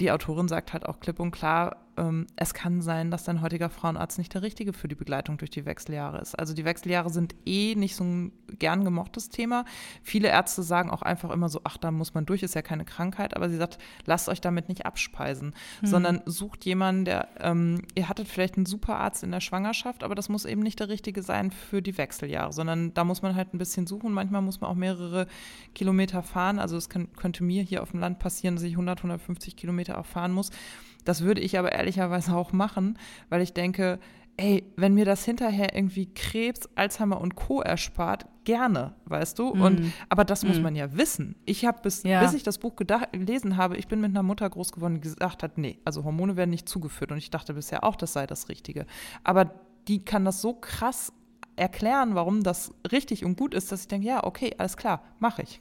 die Autorin sagt halt auch klipp und klar, ähm, es kann sein, dass dein heutiger Frauenarzt nicht der richtige für die Begleitung durch die Wechseljahre ist. Also die Wechseljahre sind eh nicht so ein gern gemochtes Thema. Viele Ärzte sagen auch einfach immer so, ach, da muss man durch, ist ja keine Krankheit. Aber sie sagt, lasst euch damit nicht abspeisen, mhm. sondern sucht jemanden, der, ähm, ihr hattet vielleicht einen super Arzt in der Schwangerschaft, aber das muss eben nicht der richtige sein für die Wechseljahre, sondern da muss man halt ein bisschen suchen. Manchmal muss man auch mehrere Kilometer fahren. Also es könnte mir hier auf dem Land passieren, dass ich 100, 150 Kilometer auch fahren muss. Das würde ich aber ehrlicherweise auch machen, weil ich denke, ey, wenn mir das hinterher irgendwie Krebs, Alzheimer und Co. erspart, gerne, weißt du? Mm. Und aber das mm. muss man ja wissen. Ich habe bis, ja. bis ich das Buch gedacht, gelesen habe, ich bin mit einer Mutter groß geworden, die gesagt hat, nee, also Hormone werden nicht zugeführt. Und ich dachte bisher auch, das sei das Richtige. Aber die kann das so krass erklären, warum das richtig und gut ist, dass ich denke, ja, okay, alles klar, mache ich.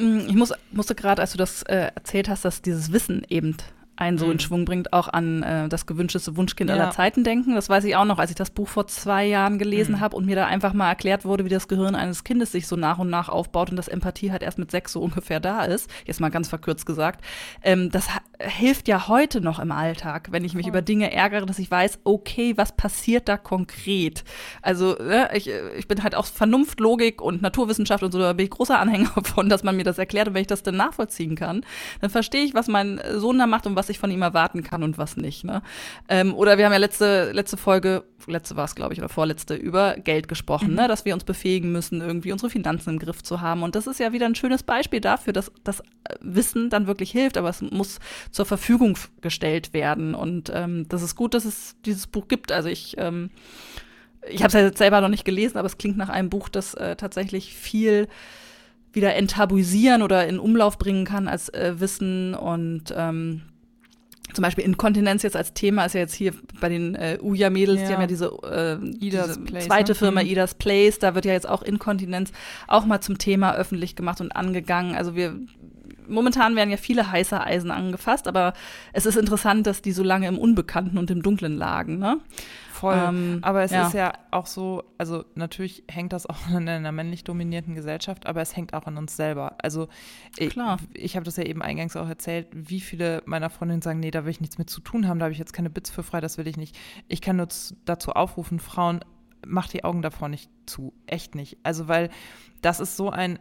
Mm, ich muss, musste gerade, als du das äh, erzählt hast, dass dieses Wissen eben einen so in mhm. Schwung bringt, auch an äh, das gewünschteste Wunschkind ja. aller Zeiten denken. Das weiß ich auch noch, als ich das Buch vor zwei Jahren gelesen mhm. habe und mir da einfach mal erklärt wurde, wie das Gehirn eines Kindes sich so nach und nach aufbaut und dass Empathie halt erst mit sechs so ungefähr da ist. Jetzt mal ganz verkürzt gesagt. Ähm, das hilft ja heute noch im Alltag, wenn ich mich oh. über Dinge ärgere, dass ich weiß, okay, was passiert da konkret? Also ne, ich, ich bin halt auch Vernunft, Logik und Naturwissenschaft und so, da bin ich großer Anhänger von, dass man mir das erklärt und wenn ich das dann nachvollziehen kann, dann verstehe ich, was mein Sohn da macht und was ich von ihm erwarten kann und was nicht. Ne? Ähm, oder wir haben ja letzte, letzte Folge, letzte war es, glaube ich, oder vorletzte, über Geld gesprochen, ne? mhm. ne? dass wir uns befähigen müssen, irgendwie unsere Finanzen im Griff zu haben. Und das ist ja wieder ein schönes Beispiel dafür, dass das Wissen dann wirklich hilft, aber es muss zur Verfügung gestellt werden. Und ähm, das ist gut, dass es dieses Buch gibt. Also ich ähm, ich habe es ja jetzt selber noch nicht gelesen, aber es klingt nach einem Buch, das äh, tatsächlich viel wieder enttabuisieren oder in Umlauf bringen kann als äh, Wissen und ähm, zum Beispiel Inkontinenz jetzt als Thema ist ja jetzt hier bei den äh, Uja-Mädels, ja. die haben ja diese, äh, diese Place, zweite ne? Firma, mhm. Idas Place, da wird ja jetzt auch Inkontinenz auch mal zum Thema öffentlich gemacht und angegangen. Also wir momentan werden ja viele heiße Eisen angefasst, aber es ist interessant, dass die so lange im Unbekannten und im Dunklen lagen. Ne? Voll. Ähm, aber es ja. ist ja auch so, also natürlich hängt das auch in einer männlich dominierten Gesellschaft, aber es hängt auch an uns selber. Also ich, ich habe das ja eben eingangs auch erzählt, wie viele meiner Freundinnen sagen, nee, da will ich nichts mit zu tun haben, da habe ich jetzt keine Bits für frei, das will ich nicht. Ich kann nur dazu aufrufen, Frauen, macht die Augen davor nicht zu. Echt nicht. Also, weil das ist so ein,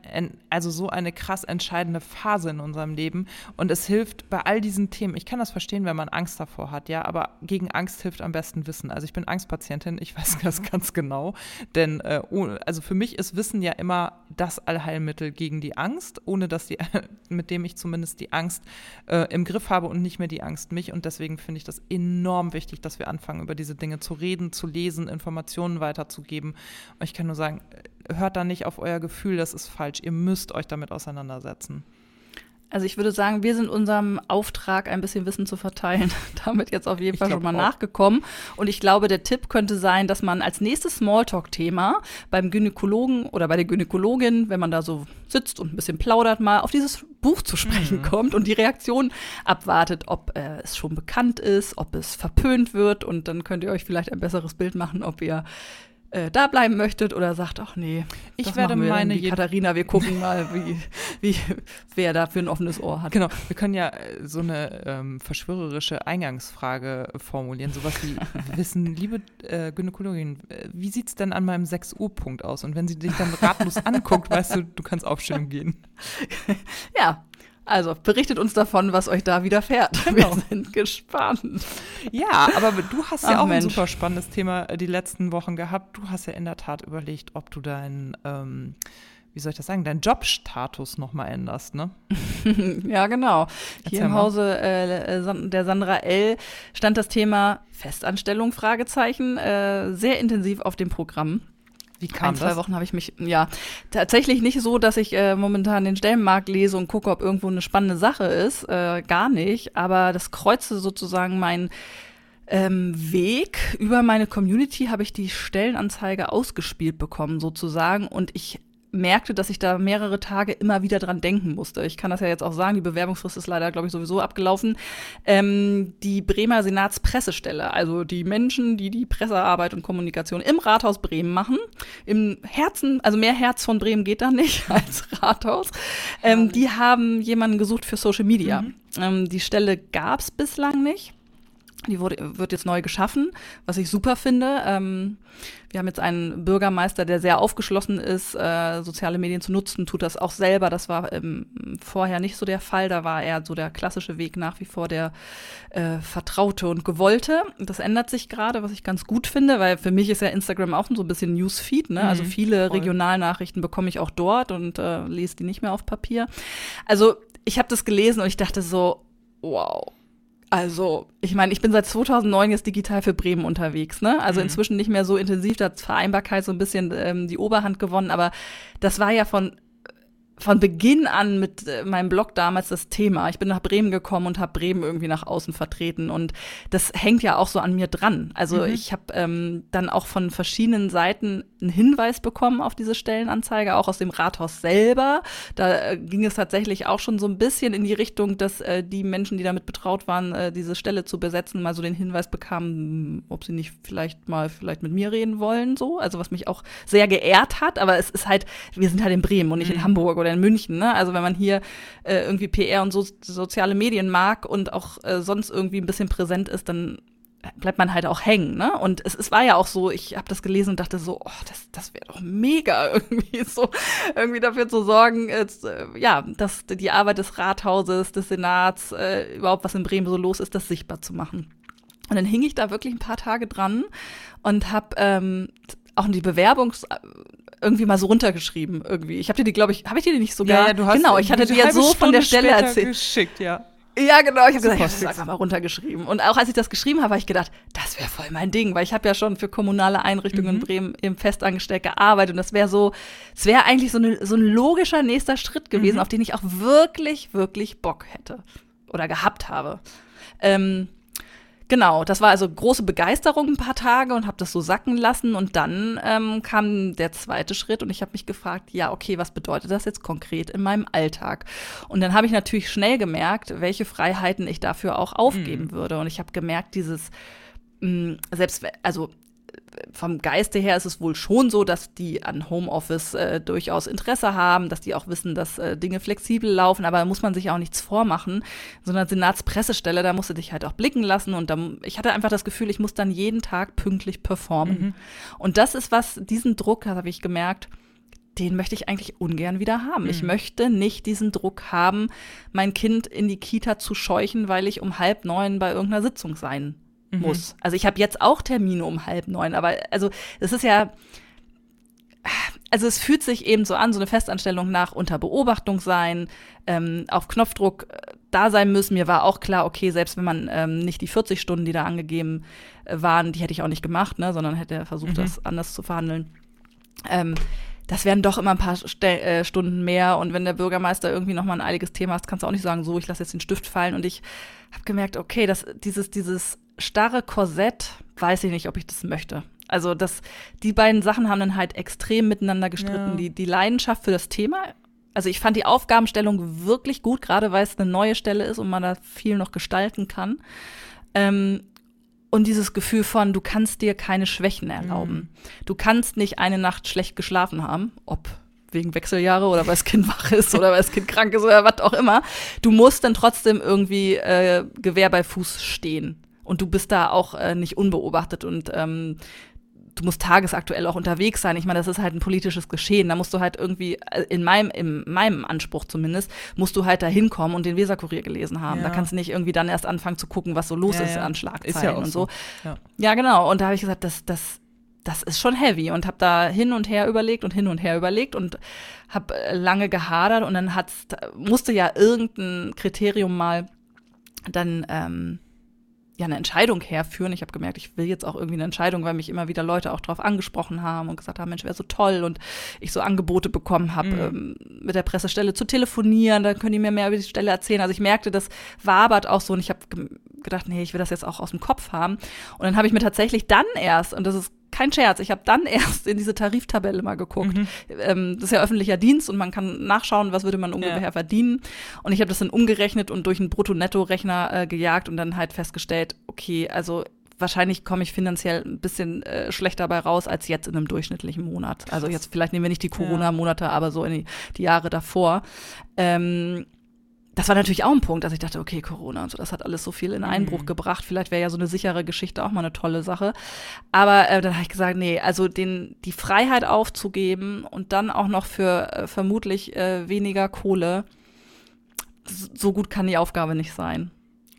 also so eine krass entscheidende Phase in unserem Leben. Und es hilft bei all diesen Themen. Ich kann das verstehen, wenn man Angst davor hat, ja, aber gegen Angst hilft am besten Wissen. Also ich bin Angstpatientin, ich weiß das ganz genau. Denn äh, also für mich ist Wissen ja immer das Allheilmittel gegen die Angst, ohne dass die, mit dem ich zumindest die Angst äh, im Griff habe und nicht mehr die Angst mich. Und deswegen finde ich das enorm wichtig, dass wir anfangen, über diese Dinge zu reden, zu lesen, Informationen weiterzugeben. Und ich kann nur sagen, hört da nicht auf euer Gefühl, das ist falsch. Ihr müsst euch damit auseinandersetzen. Also ich würde sagen, wir sind unserem Auftrag, ein bisschen Wissen zu verteilen, damit jetzt auf jeden Fall schon mal auch. nachgekommen. Und ich glaube, der Tipp könnte sein, dass man als nächstes Smalltalk-Thema beim Gynäkologen oder bei der Gynäkologin, wenn man da so sitzt und ein bisschen plaudert, mal auf dieses Buch zu sprechen mhm. kommt und die Reaktion abwartet, ob äh, es schon bekannt ist, ob es verpönt wird. Und dann könnt ihr euch vielleicht ein besseres Bild machen, ob ihr äh, da bleiben möchtet oder sagt, ach nee, ich werde meine die Katharina, wir gucken mal, wie, wie, wer da für ein offenes Ohr hat. Genau, wir können ja äh, so eine ähm, verschwörerische Eingangsfrage formulieren, sowas wie wissen, liebe äh, Gynäkologin, äh, wie sieht es denn an meinem 6 Uhr Punkt aus? Und wenn sie dich dann ratlos anguckt, weißt du, du kannst aufstehen gehen. ja, also berichtet uns davon, was euch da widerfährt. Genau. Wir sind gespannt. Ja, aber du hast ja Ach, auch Mensch. ein super spannendes Thema äh, die letzten Wochen gehabt. Du hast ja in der Tat überlegt, ob du deinen, ähm, wie soll ich das sagen, deinen Jobstatus nochmal änderst, ne? ja, genau. Erzähl Hier im mal. Hause äh, der Sandra L. stand das Thema Festanstellung, Fragezeichen, äh, sehr intensiv auf dem Programm. Wie kam Ein, zwei das? Wochen habe ich mich, ja, tatsächlich nicht so, dass ich äh, momentan den Stellenmarkt lese und gucke, ob irgendwo eine spannende Sache ist. Äh, gar nicht. Aber das kreuzte sozusagen mein ähm, Weg. Über meine Community habe ich die Stellenanzeige ausgespielt bekommen, sozusagen. Und ich merkte, dass ich da mehrere Tage immer wieder dran denken musste. Ich kann das ja jetzt auch sagen, die Bewerbungsfrist ist leider, glaube ich, sowieso abgelaufen. Ähm, die Bremer Senatspressestelle, also die Menschen, die die Pressearbeit und Kommunikation im Rathaus Bremen machen, im Herzen, also mehr Herz von Bremen geht da nicht als Rathaus, ähm, die haben jemanden gesucht für Social Media. Mhm. Ähm, die Stelle gab es bislang nicht. Die wurde, wird jetzt neu geschaffen, was ich super finde. Ähm, wir haben jetzt einen Bürgermeister, der sehr aufgeschlossen ist, äh, soziale Medien zu nutzen, tut das auch selber. Das war ähm, vorher nicht so der Fall. Da war eher so der klassische Weg nach wie vor der äh, Vertraute und Gewollte. Das ändert sich gerade, was ich ganz gut finde, weil für mich ist ja Instagram auch so ein bisschen Newsfeed. Ne? Also mhm, also viele voll. Regionalnachrichten bekomme ich auch dort und äh, lese die nicht mehr auf Papier. Also ich habe das gelesen und ich dachte so, wow also, ich meine, ich bin seit 2009 jetzt digital für Bremen unterwegs, ne? Also mhm. inzwischen nicht mehr so intensiv, da hat Vereinbarkeit so ein bisschen ähm, die Oberhand gewonnen, aber das war ja von von Beginn an mit äh, meinem Blog damals das Thema. Ich bin nach Bremen gekommen und habe Bremen irgendwie nach außen vertreten. Und das hängt ja auch so an mir dran. Also mhm. ich habe ähm, dann auch von verschiedenen Seiten einen Hinweis bekommen auf diese Stellenanzeige, auch aus dem Rathaus selber. Da äh, ging es tatsächlich auch schon so ein bisschen in die Richtung, dass äh, die Menschen, die damit betraut waren, äh, diese Stelle zu besetzen, mal so den Hinweis bekamen, ob sie nicht vielleicht mal vielleicht mit mir reden wollen. So, also was mich auch sehr geehrt hat. Aber es ist halt, wir sind halt in Bremen und nicht mhm. in Hamburg oder oder in München. Ne? Also wenn man hier äh, irgendwie PR und so, soziale Medien mag und auch äh, sonst irgendwie ein bisschen präsent ist, dann bleibt man halt auch hängen, ne? Und es, es war ja auch so, ich habe das gelesen und dachte so, oh, das, das wäre doch mega, irgendwie so, irgendwie dafür zu sorgen, jetzt, äh, ja, dass die Arbeit des Rathauses, des Senats, äh, überhaupt was in Bremen so los ist, das sichtbar zu machen. Und dann hing ich da wirklich ein paar Tage dran und habe ähm, auch die Bewerbungs irgendwie mal so runtergeschrieben irgendwie. Ich habe dir die, glaube ich, habe ich dir die nicht sogar? Ja, ja, du hast genau, ich hatte dir ja so von der Stelle erzählt. geschickt, ja. Ja, genau. Ich habe gesagt, ich habe das einfach mal runtergeschrieben. Und auch als ich das geschrieben habe, habe ich gedacht, das wäre voll mein Ding, weil ich habe ja schon für kommunale Einrichtungen mhm. in Bremen im Festangestellt gearbeitet und das wäre so, es wäre eigentlich so, eine, so ein logischer nächster Schritt gewesen, mhm. auf den ich auch wirklich, wirklich Bock hätte oder gehabt habe. Ähm, Genau, das war also große Begeisterung ein paar Tage und habe das so sacken lassen. Und dann ähm, kam der zweite Schritt und ich habe mich gefragt, ja, okay, was bedeutet das jetzt konkret in meinem Alltag? Und dann habe ich natürlich schnell gemerkt, welche Freiheiten ich dafür auch aufgeben mhm. würde. Und ich habe gemerkt, dieses mh, selbst, also vom Geiste her ist es wohl schon so, dass die an Homeoffice äh, durchaus Interesse haben, dass die auch wissen, dass äh, Dinge flexibel laufen, aber da muss man sich auch nichts vormachen. So eine Senatspressestelle, da musst du dich halt auch blicken lassen und dann, ich hatte einfach das Gefühl, ich muss dann jeden Tag pünktlich performen. Mhm. Und das ist was, diesen Druck, habe ich gemerkt, den möchte ich eigentlich ungern wieder haben. Mhm. Ich möchte nicht diesen Druck haben, mein Kind in die Kita zu scheuchen, weil ich um halb neun bei irgendeiner Sitzung sein mhm. muss. Also ich habe jetzt auch Termine um halb neun, aber also es ist ja, also es fühlt sich eben so an, so eine Festanstellung nach unter Beobachtung sein, ähm, auf Knopfdruck äh, da sein müssen. Mir war auch klar, okay, selbst wenn man ähm, nicht die 40 Stunden, die da angegeben äh, waren, die hätte ich auch nicht gemacht, ne, sondern hätte versucht, mhm. das anders zu verhandeln. Ähm, das wären doch immer ein paar St äh, Stunden mehr. Und wenn der Bürgermeister irgendwie nochmal ein eiliges Thema hat, kannst du auch nicht sagen, so, ich lasse jetzt den Stift fallen. Und ich habe gemerkt, okay, das, dieses, dieses starre Korsett, weiß ich nicht, ob ich das möchte. Also das, die beiden Sachen haben dann halt extrem miteinander gestritten. Ja. Die, die Leidenschaft für das Thema. Also ich fand die Aufgabenstellung wirklich gut, gerade weil es eine neue Stelle ist und man da viel noch gestalten kann. Ähm, und dieses Gefühl von, du kannst dir keine Schwächen erlauben. Mhm. Du kannst nicht eine Nacht schlecht geschlafen haben, ob wegen Wechseljahre oder weil das Kind wach ist oder weil das Kind krank ist oder was auch immer. Du musst dann trotzdem irgendwie äh, Gewehr bei Fuß stehen und du bist da auch äh, nicht unbeobachtet und ähm, du musst tagesaktuell auch unterwegs sein. Ich meine, das ist halt ein politisches Geschehen. Da musst du halt irgendwie, äh, in meinem, in meinem Anspruch zumindest, musst du halt da hinkommen und den Weserkurier gelesen haben. Ja. Da kannst du nicht irgendwie dann erst anfangen zu gucken, was so los ja, ist ja. an Schlagzeilen und so. so. Ja. genau. Und da habe ich gesagt, das, das, das ist schon heavy und habe da hin und her überlegt und hin und her überlegt und habe äh, lange gehadert und dann hat's, musste ja irgendein Kriterium mal dann ähm, ja eine Entscheidung herführen. Ich habe gemerkt, ich will jetzt auch irgendwie eine Entscheidung, weil mich immer wieder Leute auch darauf angesprochen haben und gesagt haben, Mensch, wäre so toll und ich so Angebote bekommen habe, mhm. ähm, mit der Pressestelle zu telefonieren, dann können die mir mehr über die Stelle erzählen. Also ich merkte, das wabert auch so und ich habe gedacht, nee, ich will das jetzt auch aus dem Kopf haben. Und dann habe ich mir tatsächlich dann erst, und das ist kein Scherz, ich habe dann erst in diese Tariftabelle mal geguckt. Mhm. Ähm, das ist ja öffentlicher Dienst und man kann nachschauen, was würde man ungefähr ja. verdienen. Und ich habe das dann umgerechnet und durch einen Brutto-Netto-Rechner äh, gejagt und dann halt festgestellt, okay, also wahrscheinlich komme ich finanziell ein bisschen äh, schlechter dabei raus als jetzt in einem durchschnittlichen Monat. Also jetzt vielleicht nehmen wir nicht die Corona-Monate, aber so in die, die Jahre davor. Ähm, das war natürlich auch ein Punkt, dass ich dachte, okay, Corona und so, das hat alles so viel in Einbruch mhm. gebracht. Vielleicht wäre ja so eine sichere Geschichte auch mal eine tolle Sache. Aber äh, dann habe ich gesagt, nee, also den, die Freiheit aufzugeben und dann auch noch für äh, vermutlich äh, weniger Kohle, so gut kann die Aufgabe nicht sein.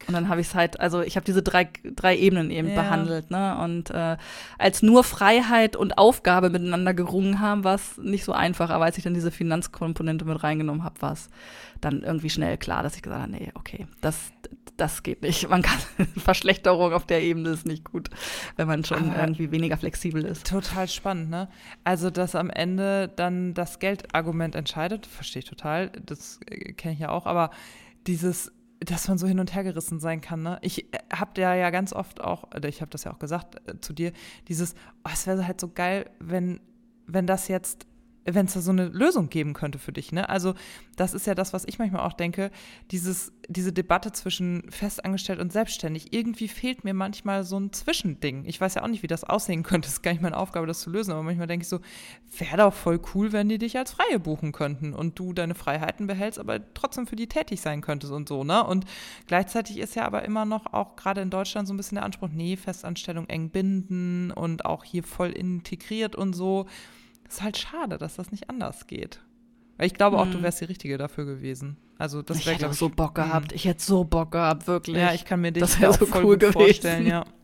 Und dann habe ich es halt, also ich habe diese drei, drei Ebenen eben ja. behandelt, ne? Und äh, als nur Freiheit und Aufgabe miteinander gerungen haben, war es nicht so einfach. Aber als ich dann diese Finanzkomponente mit reingenommen habe, war es dann irgendwie schnell klar, dass ich gesagt habe, nee, okay, das, das geht nicht. Man kann Verschlechterung auf der Ebene ist nicht gut, wenn man schon Aber irgendwie weniger flexibel ist. Total spannend, ne? Also, dass am Ende dann das Geldargument entscheidet, verstehe ich total, das äh, kenne ich ja auch, aber dieses dass man so hin und her gerissen sein kann. Ne? Ich äh, habe dir ja ganz oft auch, oder ich habe das ja auch gesagt äh, zu dir, dieses, oh, es wäre halt so geil, wenn, wenn das jetzt wenn es da so eine Lösung geben könnte für dich. Ne? Also das ist ja das, was ich manchmal auch denke, dieses, diese Debatte zwischen festangestellt und selbstständig. Irgendwie fehlt mir manchmal so ein Zwischending. Ich weiß ja auch nicht, wie das aussehen könnte. Es ist gar nicht meine Aufgabe, das zu lösen. Aber manchmal denke ich so, wäre doch voll cool, wenn die dich als Freie buchen könnten und du deine Freiheiten behältst, aber trotzdem für die tätig sein könntest und so. Ne? Und gleichzeitig ist ja aber immer noch auch gerade in Deutschland so ein bisschen der Anspruch, nee, Festanstellung eng binden und auch hier voll integriert und so. Ist halt schade, dass das nicht anders geht. Weil ich glaube auch, du mhm. wärst die Richtige dafür gewesen. Also das wäre, ich hätte so Bock gehabt. Ich hätte so Bock gehabt, wirklich. Ja, ich kann mir dich das so voll cool gut vorstellen, ja.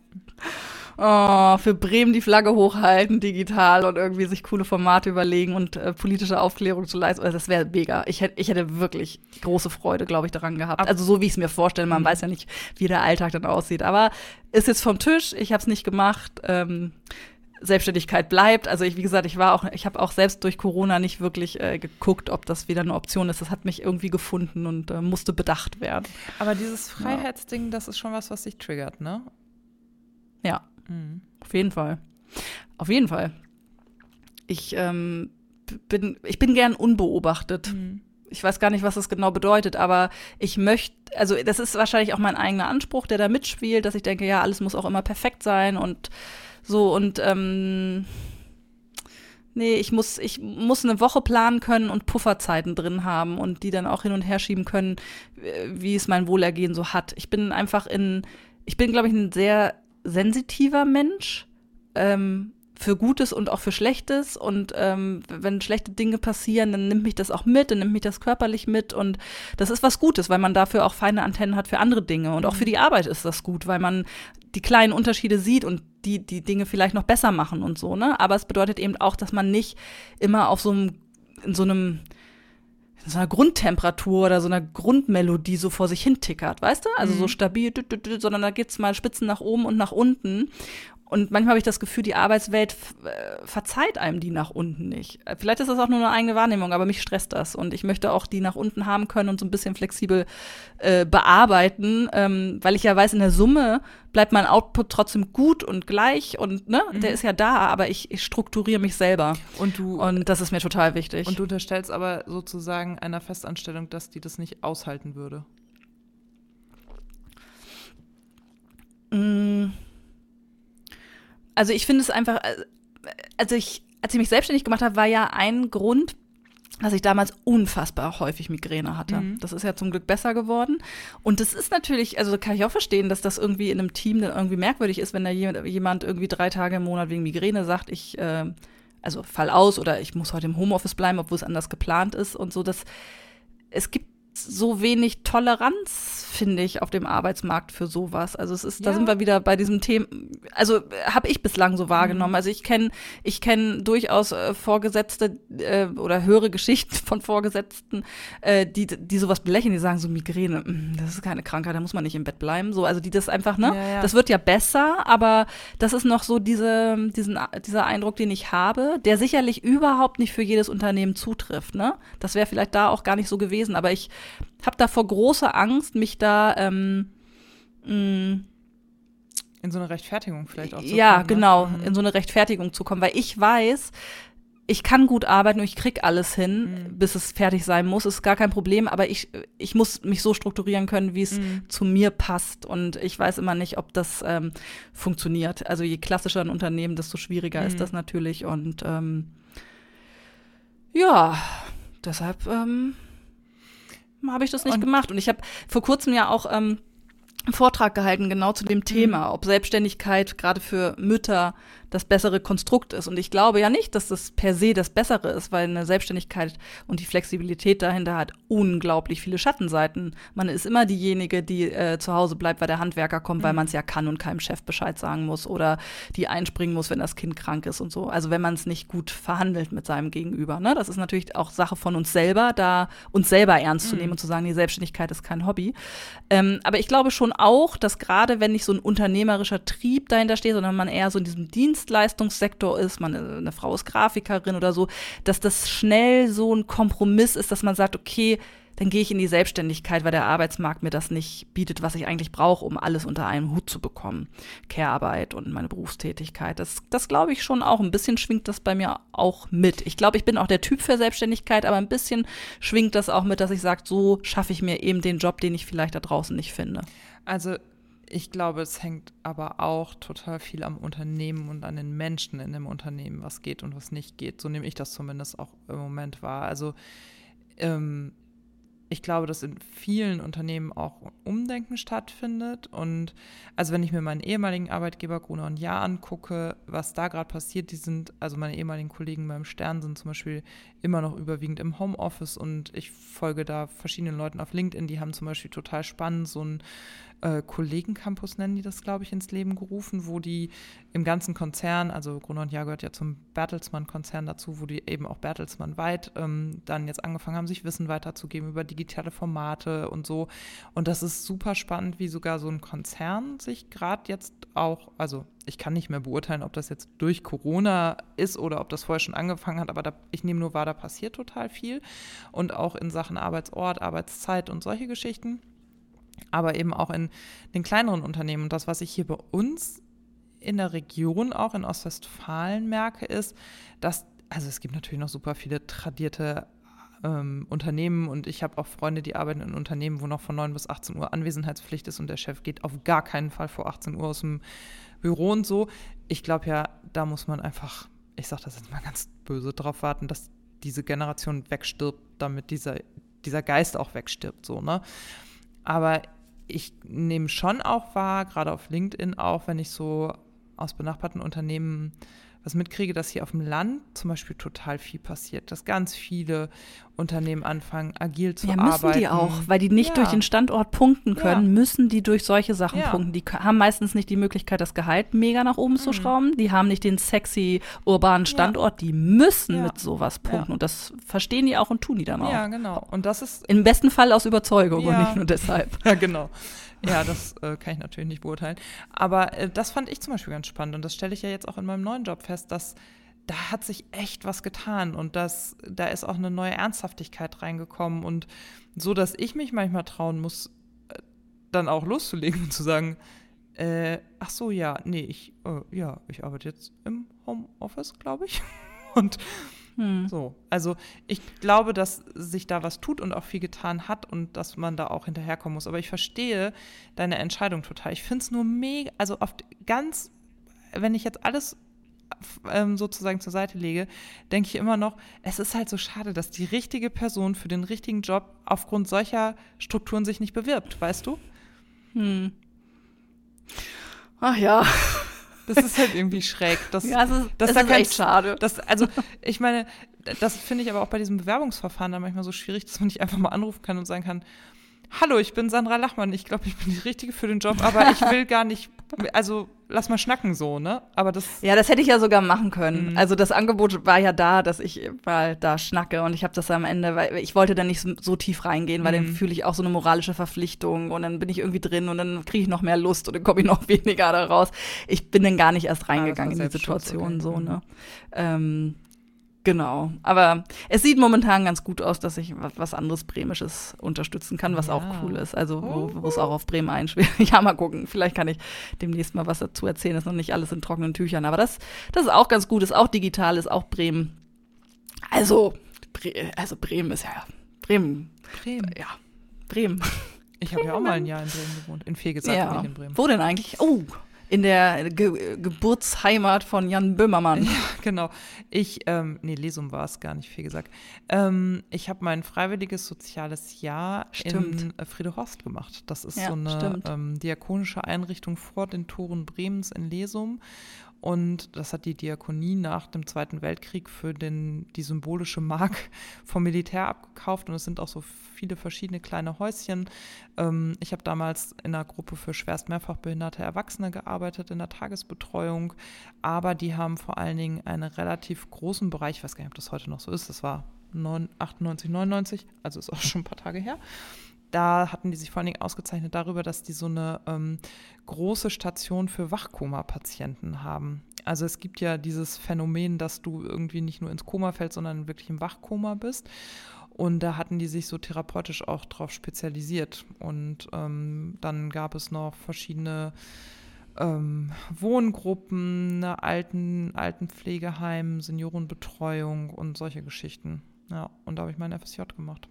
Oh, für Bremen die Flagge hochhalten, digital und irgendwie sich coole Formate überlegen und äh, politische Aufklärung zu leisten. Also das wäre mega. Ich hätte, ich hätte wirklich große Freude, glaube ich, daran gehabt. Ab also so wie ich es mir vorstelle. Man mhm. weiß ja nicht, wie der Alltag dann aussieht. Aber ist jetzt vom Tisch. Ich habe es nicht gemacht. Ähm, Selbstständigkeit bleibt. Also ich, wie gesagt, ich war auch, ich habe auch selbst durch Corona nicht wirklich äh, geguckt, ob das wieder eine Option ist. Das hat mich irgendwie gefunden und äh, musste bedacht werden. Aber dieses Freiheitsding, ja. das ist schon was, was sich triggert, ne? Ja, mhm. auf jeden Fall. Auf jeden Fall. Ich ähm, bin, ich bin gern unbeobachtet. Mhm. Ich weiß gar nicht, was das genau bedeutet, aber ich möchte, also das ist wahrscheinlich auch mein eigener Anspruch, der da mitspielt, dass ich denke, ja, alles muss auch immer perfekt sein und so und ähm, nee, ich muss, ich muss eine Woche planen können und Pufferzeiten drin haben und die dann auch hin und her schieben können, äh, wie es mein Wohlergehen so hat. Ich bin einfach in, ich bin, glaube ich, ein sehr sensitiver Mensch. Ähm, für Gutes und auch für Schlechtes. Und ähm, wenn schlechte Dinge passieren, dann nimmt mich das auch mit, dann nimmt mich das körperlich mit. Und das ist was Gutes, weil man dafür auch feine Antennen hat für andere Dinge. Und auch für die Arbeit ist das gut, weil man die kleinen Unterschiede sieht und die, die Dinge vielleicht noch besser machen und so, ne? Aber es bedeutet eben auch, dass man nicht immer auf so einem, in so einem, in so einer Grundtemperatur oder so einer Grundmelodie so vor sich hin tickert, weißt du? Also mhm. so stabil, sondern da geht's mal Spitzen nach oben und nach unten. Und manchmal habe ich das Gefühl, die Arbeitswelt äh, verzeiht einem die nach unten nicht. Vielleicht ist das auch nur eine eigene Wahrnehmung, aber mich stresst das. Und ich möchte auch die nach unten haben können und so ein bisschen flexibel äh, bearbeiten, ähm, weil ich ja weiß, in der Summe bleibt mein Output trotzdem gut und gleich und ne, mhm. der ist ja da, aber ich, ich strukturiere mich selber. Und du und das ist mir total wichtig. Und du unterstellst aber sozusagen einer Festanstellung, dass die das nicht aushalten würde. Mm also ich finde es einfach, äh, also ich, als ich mich selbstständig gemacht habe, war ja ein Grund, dass ich damals unfassbar häufig Migräne hatte. Mhm. Das ist ja zum Glück besser geworden. Und das ist natürlich, also kann ich auch verstehen, dass das irgendwie in einem Team dann irgendwie merkwürdig ist, wenn da jemand irgendwie drei Tage im Monat wegen Migräne sagt, ich, äh, also fall aus oder ich muss heute im Homeoffice bleiben, obwohl es anders geplant ist und so. Das, es gibt so wenig Toleranz, finde ich, auf dem Arbeitsmarkt für sowas. Also es ist, ja. da sind wir wieder bei diesem Thema, also habe ich bislang so wahrgenommen. Mhm. Also ich kenne ich kenne durchaus äh, Vorgesetzte äh, oder höhere Geschichten von Vorgesetzten, äh, die, die sowas belächeln, die sagen so Migräne, mm, das ist keine Krankheit, da muss man nicht im Bett bleiben. So, also die das einfach, ne? Ja, ja. Das wird ja besser, aber das ist noch so diese, diesen, dieser Eindruck, den ich habe, der sicherlich überhaupt nicht für jedes Unternehmen zutrifft, ne? Das wäre vielleicht da auch gar nicht so gewesen, aber ich habe davor große Angst, mich da ähm, mh, mm, In so eine Rechtfertigung vielleicht auch zu ja, kommen. Ja, ne? genau, mhm. in so eine Rechtfertigung zu kommen, weil ich weiß, ich kann gut arbeiten und ich krieg alles hin, mhm. bis es fertig sein muss, ist gar kein Problem, aber ich, ich muss mich so strukturieren können, wie es mhm. zu mir passt. Und ich weiß immer nicht, ob das ähm, funktioniert. Also je klassischer ein Unternehmen, desto schwieriger mhm. ist das natürlich. Und ähm, ja, deshalb ähm, habe ich das nicht und gemacht. Und ich habe vor kurzem ja auch ähm, einen Vortrag gehalten, genau zu dem Thema, mhm. ob Selbstständigkeit gerade für Mütter das bessere Konstrukt ist. Und ich glaube ja nicht, dass das per se das Bessere ist, weil eine Selbstständigkeit und die Flexibilität dahinter hat unglaublich viele Schattenseiten. Man ist immer diejenige, die äh, zu Hause bleibt, weil der Handwerker kommt, mhm. weil man es ja kann und keinem Chef Bescheid sagen muss oder die einspringen muss, wenn das Kind krank ist und so. Also wenn man es nicht gut verhandelt mit seinem Gegenüber. Ne? Das ist natürlich auch Sache von uns selber, da uns selber ernst mhm. zu nehmen und zu sagen, die Selbstständigkeit ist kein Hobby. Ähm, aber ich glaube schon auch, dass gerade wenn nicht so ein unternehmerischer Trieb dahinter steht, sondern man eher so in diesem Dienst Dienstleistungssektor ist, man eine Frau ist Grafikerin oder so, dass das schnell so ein Kompromiss ist, dass man sagt, okay, dann gehe ich in die Selbstständigkeit, weil der Arbeitsmarkt mir das nicht bietet, was ich eigentlich brauche, um alles unter einen Hut zu bekommen. Care-Arbeit und meine Berufstätigkeit. Das, das glaube ich schon auch. Ein bisschen schwingt das bei mir auch mit. Ich glaube, ich bin auch der Typ für Selbstständigkeit, aber ein bisschen schwingt das auch mit, dass ich sage, so schaffe ich mir eben den Job, den ich vielleicht da draußen nicht finde. Also ich glaube, es hängt aber auch total viel am Unternehmen und an den Menschen in dem Unternehmen, was geht und was nicht geht. So nehme ich das zumindest auch im Moment wahr. Also ähm, ich glaube, dass in vielen Unternehmen auch Umdenken stattfindet. Und also wenn ich mir meinen ehemaligen Arbeitgeber Gruner und Jahr angucke, was da gerade passiert, die sind, also meine ehemaligen Kollegen beim Stern sind zum Beispiel immer noch überwiegend im Homeoffice und ich folge da verschiedenen Leuten auf LinkedIn, die haben zum Beispiel total spannend so ein äh, Kollegencampus nennen die das, glaube ich, ins Leben gerufen, wo die im ganzen Konzern, also Gruner und Jahr gehört ja zum Bertelsmann-Konzern dazu, wo die eben auch Bertelsmann weit ähm, dann jetzt angefangen haben, sich Wissen weiterzugeben über digitale Formate und so. Und das ist super spannend, wie sogar so ein Konzern sich gerade jetzt auch, also ich kann nicht mehr beurteilen, ob das jetzt durch Corona ist oder ob das vorher schon angefangen hat, aber da, ich nehme nur wahr, da passiert total viel. Und auch in Sachen Arbeitsort, Arbeitszeit und solche Geschichten aber eben auch in den kleineren Unternehmen. Und das, was ich hier bei uns in der Region, auch in Ostwestfalen merke, ist, dass, also es gibt natürlich noch super viele tradierte ähm, Unternehmen und ich habe auch Freunde, die arbeiten in Unternehmen, wo noch von 9 bis 18 Uhr Anwesenheitspflicht ist und der Chef geht auf gar keinen Fall vor 18 Uhr aus dem Büro und so. Ich glaube ja, da muss man einfach, ich sage das jetzt mal ganz böse, drauf warten, dass diese Generation wegstirbt, damit dieser, dieser Geist auch wegstirbt, so, ne? Aber ich nehme schon auch wahr, gerade auf LinkedIn auch, wenn ich so aus benachbarten Unternehmen was mitkriege, dass hier auf dem Land zum Beispiel total viel passiert, dass ganz viele Unternehmen anfangen, agil zu ja, müssen arbeiten. die auch, weil die nicht ja. durch den Standort punkten können, ja. müssen die durch solche Sachen ja. punkten. Die haben meistens nicht die Möglichkeit, das Gehalt mega nach oben mhm. zu schrauben. Die haben nicht den sexy urbanen Standort. Die müssen mit sowas punkten. Und das verstehen die auch und tun die dann auch. Ja, genau. Und das ist im besten Fall aus Überzeugung und nicht nur deshalb. Ja, genau. Ja, das äh, kann ich natürlich nicht beurteilen. Aber äh, das fand ich zum Beispiel ganz spannend und das stelle ich ja jetzt auch in meinem neuen Job fest, dass da hat sich echt was getan und das, da ist auch eine neue Ernsthaftigkeit reingekommen und so, dass ich mich manchmal trauen muss, äh, dann auch loszulegen und zu sagen, äh, ach so, ja, nee, ich, äh, ja, ich arbeite jetzt im Homeoffice, glaube ich. und hm. So, also ich glaube, dass sich da was tut und auch viel getan hat und dass man da auch hinterherkommen muss. Aber ich verstehe deine Entscheidung total. Ich finde es nur mega, also oft ganz, wenn ich jetzt alles ähm, sozusagen zur Seite lege, denke ich immer noch, es ist halt so schade, dass die richtige Person für den richtigen Job aufgrund solcher Strukturen sich nicht bewirbt, weißt du? Hm. Ach ja. Das ist halt irgendwie schräg. Das, ja, es ist, das es ist echt schade. Das, also, ich meine, das finde ich aber auch bei diesem Bewerbungsverfahren dann manchmal so schwierig, dass man nicht einfach mal anrufen kann und sagen kann, Hallo, ich bin Sandra Lachmann. Ich glaube, ich bin die Richtige für den Job, aber ich will gar nicht, also lass mal schnacken so, ne? Aber das. Ja, das hätte ich ja sogar machen können. Mhm. Also das Angebot war ja da, dass ich mal da schnacke und ich habe das am Ende, weil ich wollte da nicht so, so tief reingehen, weil mhm. dann fühle ich auch so eine moralische Verpflichtung und dann bin ich irgendwie drin und dann kriege ich noch mehr Lust und dann komme ich noch weniger da raus. Ich bin dann gar nicht erst reingegangen ah, in die Situation okay. so, ne? Mhm. Ähm, Genau. Aber es sieht momentan ganz gut aus, dass ich was, anderes Bremisches unterstützen kann, was Ja. auch cool ist. Also, wo, es auch auf Bremen einschwert. Ja, mal gucken. Vielleicht kann ich demnächst mal was dazu erzählen. Das ist noch nicht alles in trockenen Tüchern. Aber das, das ist auch ganz gut. Ist auch digital, ist auch Bremen. Also, Bre also Bremen ist ja. Bremen. Bremen. Ja. Bremen. Ich habe ja auch mal ein Jahr in Bremen gewohnt. In Fegesack, ja. nicht in Bremen. Wo denn eigentlich? Oh, in der Ge Geburtsheimat von Jan Böhmermann. Genau. Ich, ähm, nee, Lesum war es gar nicht, Fegesack. Ähm, ich habe mein freiwilliges soziales Jahr Stimmt. in äh, Friedehorst gemacht. Das ist Ja, so eine ähm, diakonische Einrichtung vor den Toren Bremens in Lesum. Und das hat die Diakonie nach dem Zweiten Weltkrieg für den, die symbolische Mark vom Militär abgekauft. Und es sind auch so viele verschiedene kleine Häuschen. Ähm, ich habe damals in einer Gruppe für schwerst mehrfach behinderte Erwachsene gearbeitet, in der Tagesbetreuung. Aber die haben vor allen Dingen einen relativ großen Bereich, ich weiß gar nicht, ob das heute noch so ist, das war 9, 98, 99, also ist auch schon ein paar Tage her. Da hatten die sich vor allen Dingen ausgezeichnet darüber, dass die so eine ähm, große Station für Wachkoma-Patienten haben. Also es gibt ja dieses Phänomen, dass du irgendwie nicht nur ins Koma fällst, sondern wirklich im Wachkoma bist. Und da hatten die sich so therapeutisch auch drauf spezialisiert. Und ähm, dann gab es noch verschiedene ähm, Wohngruppen, eine Alten, Altenpflegeheim, Seniorenbetreuung und solche Geschichten. Ja, und da habe ich mein FSJ gemacht.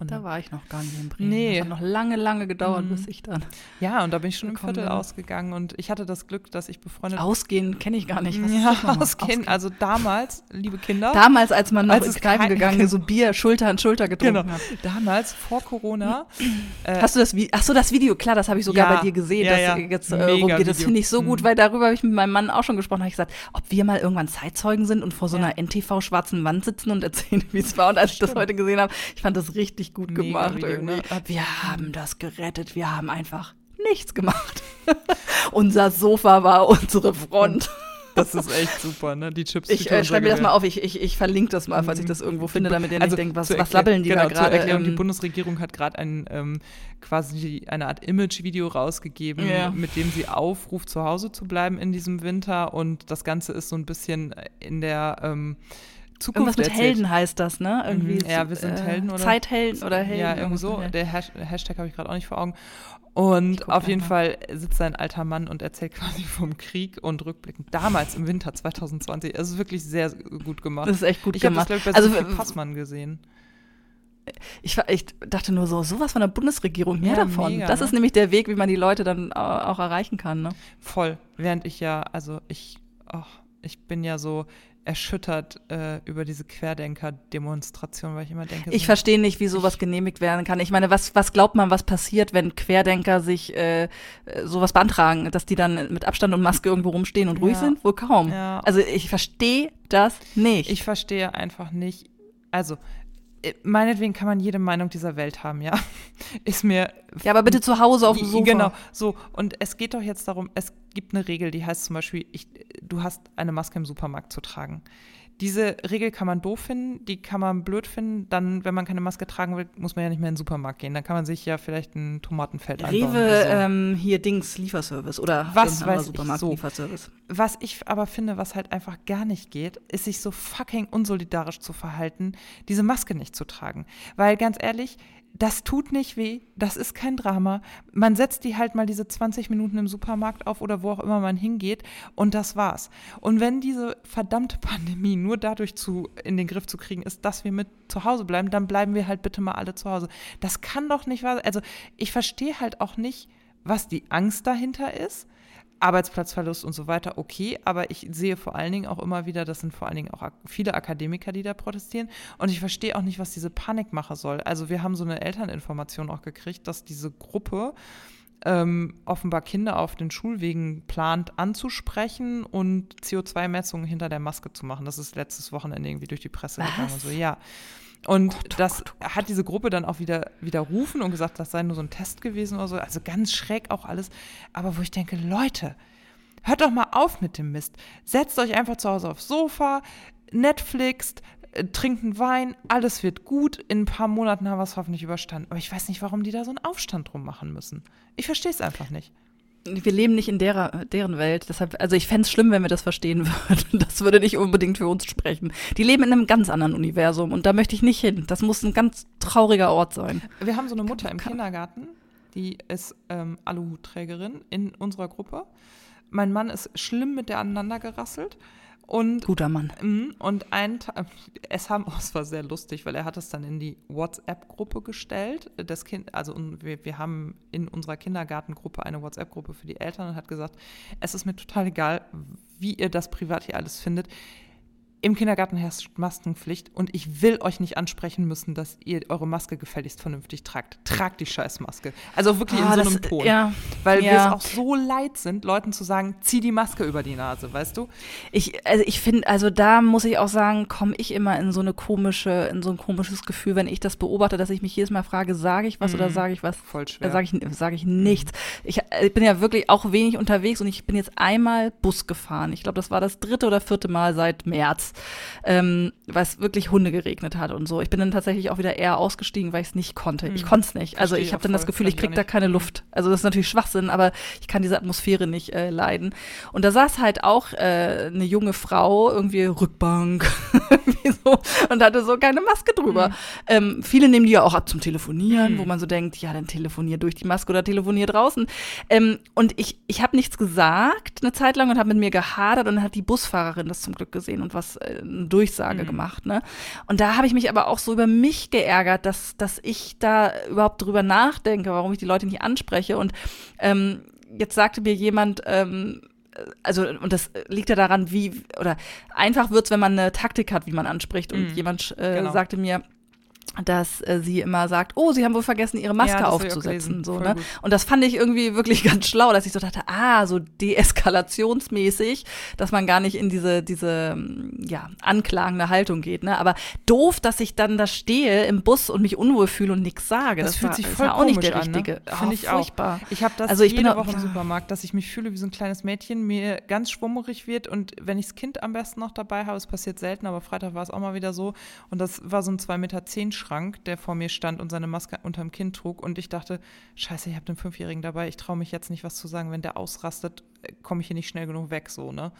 Und Da war ich noch gar nicht in Bremen. Nee. Das hat noch lange, lange gedauert, Mhm. bis ich dann. ja, und da bin ich schon im Viertel bin. ausgegangen und ich hatte das Glück, dass ich befreundet Ausgehen kenne ich gar nicht. Was ja, ausgehen. Also damals, liebe Kinder, Damals, als man noch Als ins Kneipen gegangen ist, so Bier Schulter an Schulter getrunken genau, hat. damals vor Corona, äh, Hast du das Video? Ach so, das Video, klar, das habe ich sogar Ja, bei dir gesehen, ja, dass ja. jetzt äh, rumgeht. Das finde ich so gut, Mhm. weil darüber habe ich mit meinem Mann auch schon gesprochen. Habe ich gesagt, ob wir mal irgendwann Zeitzeugen sind und vor so einer NTV-schwarzen Wand sitzen und erzählen, wie es war. Und als ich das heute gesehen habe, ich fand das richtig gut Mega gemacht. Video, irgendwie. ne? Wir haben das gerettet. Wir haben einfach nichts gemacht. Unser Sofa war unsere Front. das ist echt super, ne? Die Chips. Ich äh, schreibe mir das mal auf. Ich, ich, ich verlinke das mal, falls ich das irgendwo finde, damit ihr nicht denkt, was, was labbeln die genau, da gerade. Erklärung, die ähm, Bundesregierung hat gerade ein ähm, quasi eine Art Image-Video rausgegeben, Ja. mit dem sie aufruft, zu Hause zu bleiben in diesem Winter. Und das Ganze ist so ein bisschen in der ähm, Zukunft Irgendwas mit erzählt. Helden heißt das, ne? Irgendwie Mhm, ja, wir sind Helden oder- Zeithelden oder Helden. Ja, irgendwie irgendwas so. Der Hash Hashtag habe ich gerade auch nicht vor Augen. Und auf jeden gleich Fall sitzt ein alter Mann und erzählt quasi vom Krieg und rückblickend. Damals im Winter 2020. Es ist wirklich sehr gut gemacht. Das ist echt gut ich habe das, gemacht. glaube ich, bei also Passmann gesehen. ich, ich dachte nur so, sowas von der Bundesregierung, mehr Ja, davon. mega, das ne? ist nämlich der Weg, wie man die Leute dann au- auch erreichen kann. Ne? Voll. Während ich ja, also ich, oh, ich bin ja so erschüttert äh, über diese Querdenker-Demonstration, weil ich immer denke, Ich so, verstehe nicht, wie sowas genehmigt werden kann. Ich meine, was, was glaubt man, was passiert, wenn Querdenker sich äh, äh, sowas beantragen, dass die dann mit Abstand und Maske irgendwo rumstehen und ruhig Ja. sind? Wohl kaum. Ja. Also ich verstehe das nicht. Ich verstehe einfach nicht. Also, meinetwegen kann man jede Meinung dieser Welt haben, ja. Ist mir. ja, aber bitte zu Hause auf dem Sofa. Genau, so. Und es geht doch jetzt darum, es gibt eine Regel, die heißt zum Beispiel, ich, du hast eine Maske im Supermarkt zu tragen. Diese Regel kann man doof finden, die kann man blöd finden. Dann, wenn man keine Maske tragen will, muss man ja nicht mehr in den Supermarkt gehen. Dann kann man sich ja vielleicht ein Tomatenfeld. Rewe, oder so. ähm, hier Dings, Lieferservice oder Was weiß anderer ich, Supermarkt so. Lieferservice. Was ich aber finde, was halt einfach gar nicht geht, ist sich so fucking unsolidarisch zu verhalten, diese Maske nicht zu tragen. Weil ganz ehrlich, das tut nicht weh, das ist kein Drama. Man setzt die halt mal diese 20 Minuten im Supermarkt auf oder wo auch immer man hingeht und das war's. Und wenn diese verdammte Pandemie nur dadurch zu, in den Griff zu kriegen ist, dass wir mit zu Hause bleiben, dann bleiben wir halt bitte mal alle zu Hause. Das kann doch nicht wahr sein. Also ich verstehe halt auch nicht, was die Angst dahinter ist. Arbeitsplatzverlust und so weiter, okay, aber ich sehe vor allen Dingen auch immer wieder, das sind vor allen Dingen auch viele Akademiker, die da protestieren und ich verstehe auch nicht, was diese Panikmache soll. Also wir haben so eine Elterninformation auch gekriegt, dass diese Gruppe ähm, offenbar Kinder auf den Schulwegen plant anzusprechen und CO2-Messungen hinter der Maske zu machen. Das ist letztes Wochenende irgendwie durch die Presse Was? gegangen und so, ja. Und oh das Gott, oh hat diese Gruppe dann auch wieder widerrufen und gesagt, das sei nur so ein Test gewesen oder so. Also ganz schräg auch alles. Aber wo ich denke, Leute, hört doch mal auf mit dem Mist. Setzt euch einfach zu Hause aufs Sofa, Netflixt, äh, trinkt einen Wein, alles wird gut. In ein paar Monaten haben wir es hoffentlich überstanden. Aber ich weiß nicht, warum die da so einen Aufstand drum machen müssen. Ich verstehe es einfach nicht. Wir leben nicht in derer, deren Welt. Deshalb, also ich fände es schlimm, wenn wir das verstehen würden. Das würde nicht unbedingt für uns sprechen. Die leben in einem ganz anderen Universum und da möchte ich nicht hin. Das muss ein ganz trauriger Ort sein. Wir haben so eine Mutter im Kindergarten, die ist ähm, Aluhutträgerin in unserer Gruppe. Mein Mann ist schlimm mit der aneinander gerasselt. Und, Guter Mann. Mhm, Und ein Tag, es haben, oh, es war sehr lustig, weil er hat es dann in die WhatsApp-Gruppe gestellt. Das Kind, also wir, wir haben in unserer Kindergartengruppe eine WhatsApp-Gruppe für die Eltern und hat gesagt, es ist mir total egal, wie ihr das privat hier alles findet. Im Kindergarten herrscht Maskenpflicht und ich will euch nicht ansprechen müssen, dass ihr eure Maske gefälligst vernünftig tragt. Tragt die Scheißmaske. Also wirklich Ah, in so das- einem Ton. ja. Weil wir Ja. es auch so leid sind, Leuten zu sagen, zieh die Maske über die Nase, weißt du? Ich, also ich finde, also da muss ich auch sagen, komme ich immer in so eine komische, in so ein komisches Gefühl, wenn ich das beobachte, dass ich mich jedes Mal frage, sage ich was oder sage ich was? Voll schwer. Da sage ich, sag ich nichts. Ich, äh, ich bin ja wirklich auch wenig unterwegs und ich bin jetzt einmal Bus gefahren. Ich glaube, das war das dritte oder vierte Mal seit März, ähm, weil es wirklich Hunde geregnet hat und so. Ich bin dann tatsächlich auch wieder eher ausgestiegen, weil ich es nicht konnte. Ich konnte es nicht. Also Verstehe ich habe dann das. Gefühl, ich ich auch krieg da keine Luft. Also das ist natürlich Schwachsinn, aber ich kann diese Atmosphäre nicht äh, leiden. Und da saß halt auch äh, eine junge Frau, irgendwie Rückbank, irgendwie so, und hatte so keine Maske drüber. Ähm, viele nehmen die ja auch ab zum Telefonieren, wo man so denkt, ja, dann telefonier durch die Maske oder telefonier draußen. Ähm, und ich, ich habe nichts gesagt eine Zeit lang und habe mit mir gehadert und dann hat die Busfahrerin das zum Glück gesehen und was eine Durchsage gemacht. Ne? Und da habe ich mich aber auch so über mich geärgert, dass, dass ich da überhaupt drüber nachdenke, warum ich die Leute nicht anspreche. Und ähm, jetzt sagte mir jemand, ähm, also und das liegt ja daran, wie oder einfach wird's, wenn man eine Taktik hat, wie man anspricht. Und Mhm. jemand äh, Genau. sagte mir, dass äh, sie immer sagt, oh, sie haben wohl vergessen, ihre Maske Ja, das ich aufzusetzen. So, Voll ne? gut. Und das fand ich irgendwie wirklich ganz schlau, dass ich so dachte, ah, so deeskalationsmäßig, dass man gar nicht in diese, diese mm, ja, anklagende Haltung geht. Ne? Aber doof, dass ich dann da stehe im Bus und mich unwohl fühle und nichts sage. Das, fühlt war, sich voll ja auch nicht der an, richtige. ne? Oh, Finde ich furchtbar. auch. Ich habe das Also ich bin jede auch- Woche im. Supermarkt, dass ich mich fühle wie so ein kleines Mädchen, mir ganz schwummerig wird und wenn ich das Kind am besten noch dabei habe, es passiert selten, aber Freitag war es auch mal wieder so und das war so ein 2,10 Meter Schrank, der vor mir stand und seine Maske unterm Kinn trug und ich dachte, scheiße, ich habe den Fünfjährigen dabei, ich traue mich jetzt nicht was zu sagen, wenn der ausrastet, äh, komme ich hier nicht schnell genug weg, so, ne?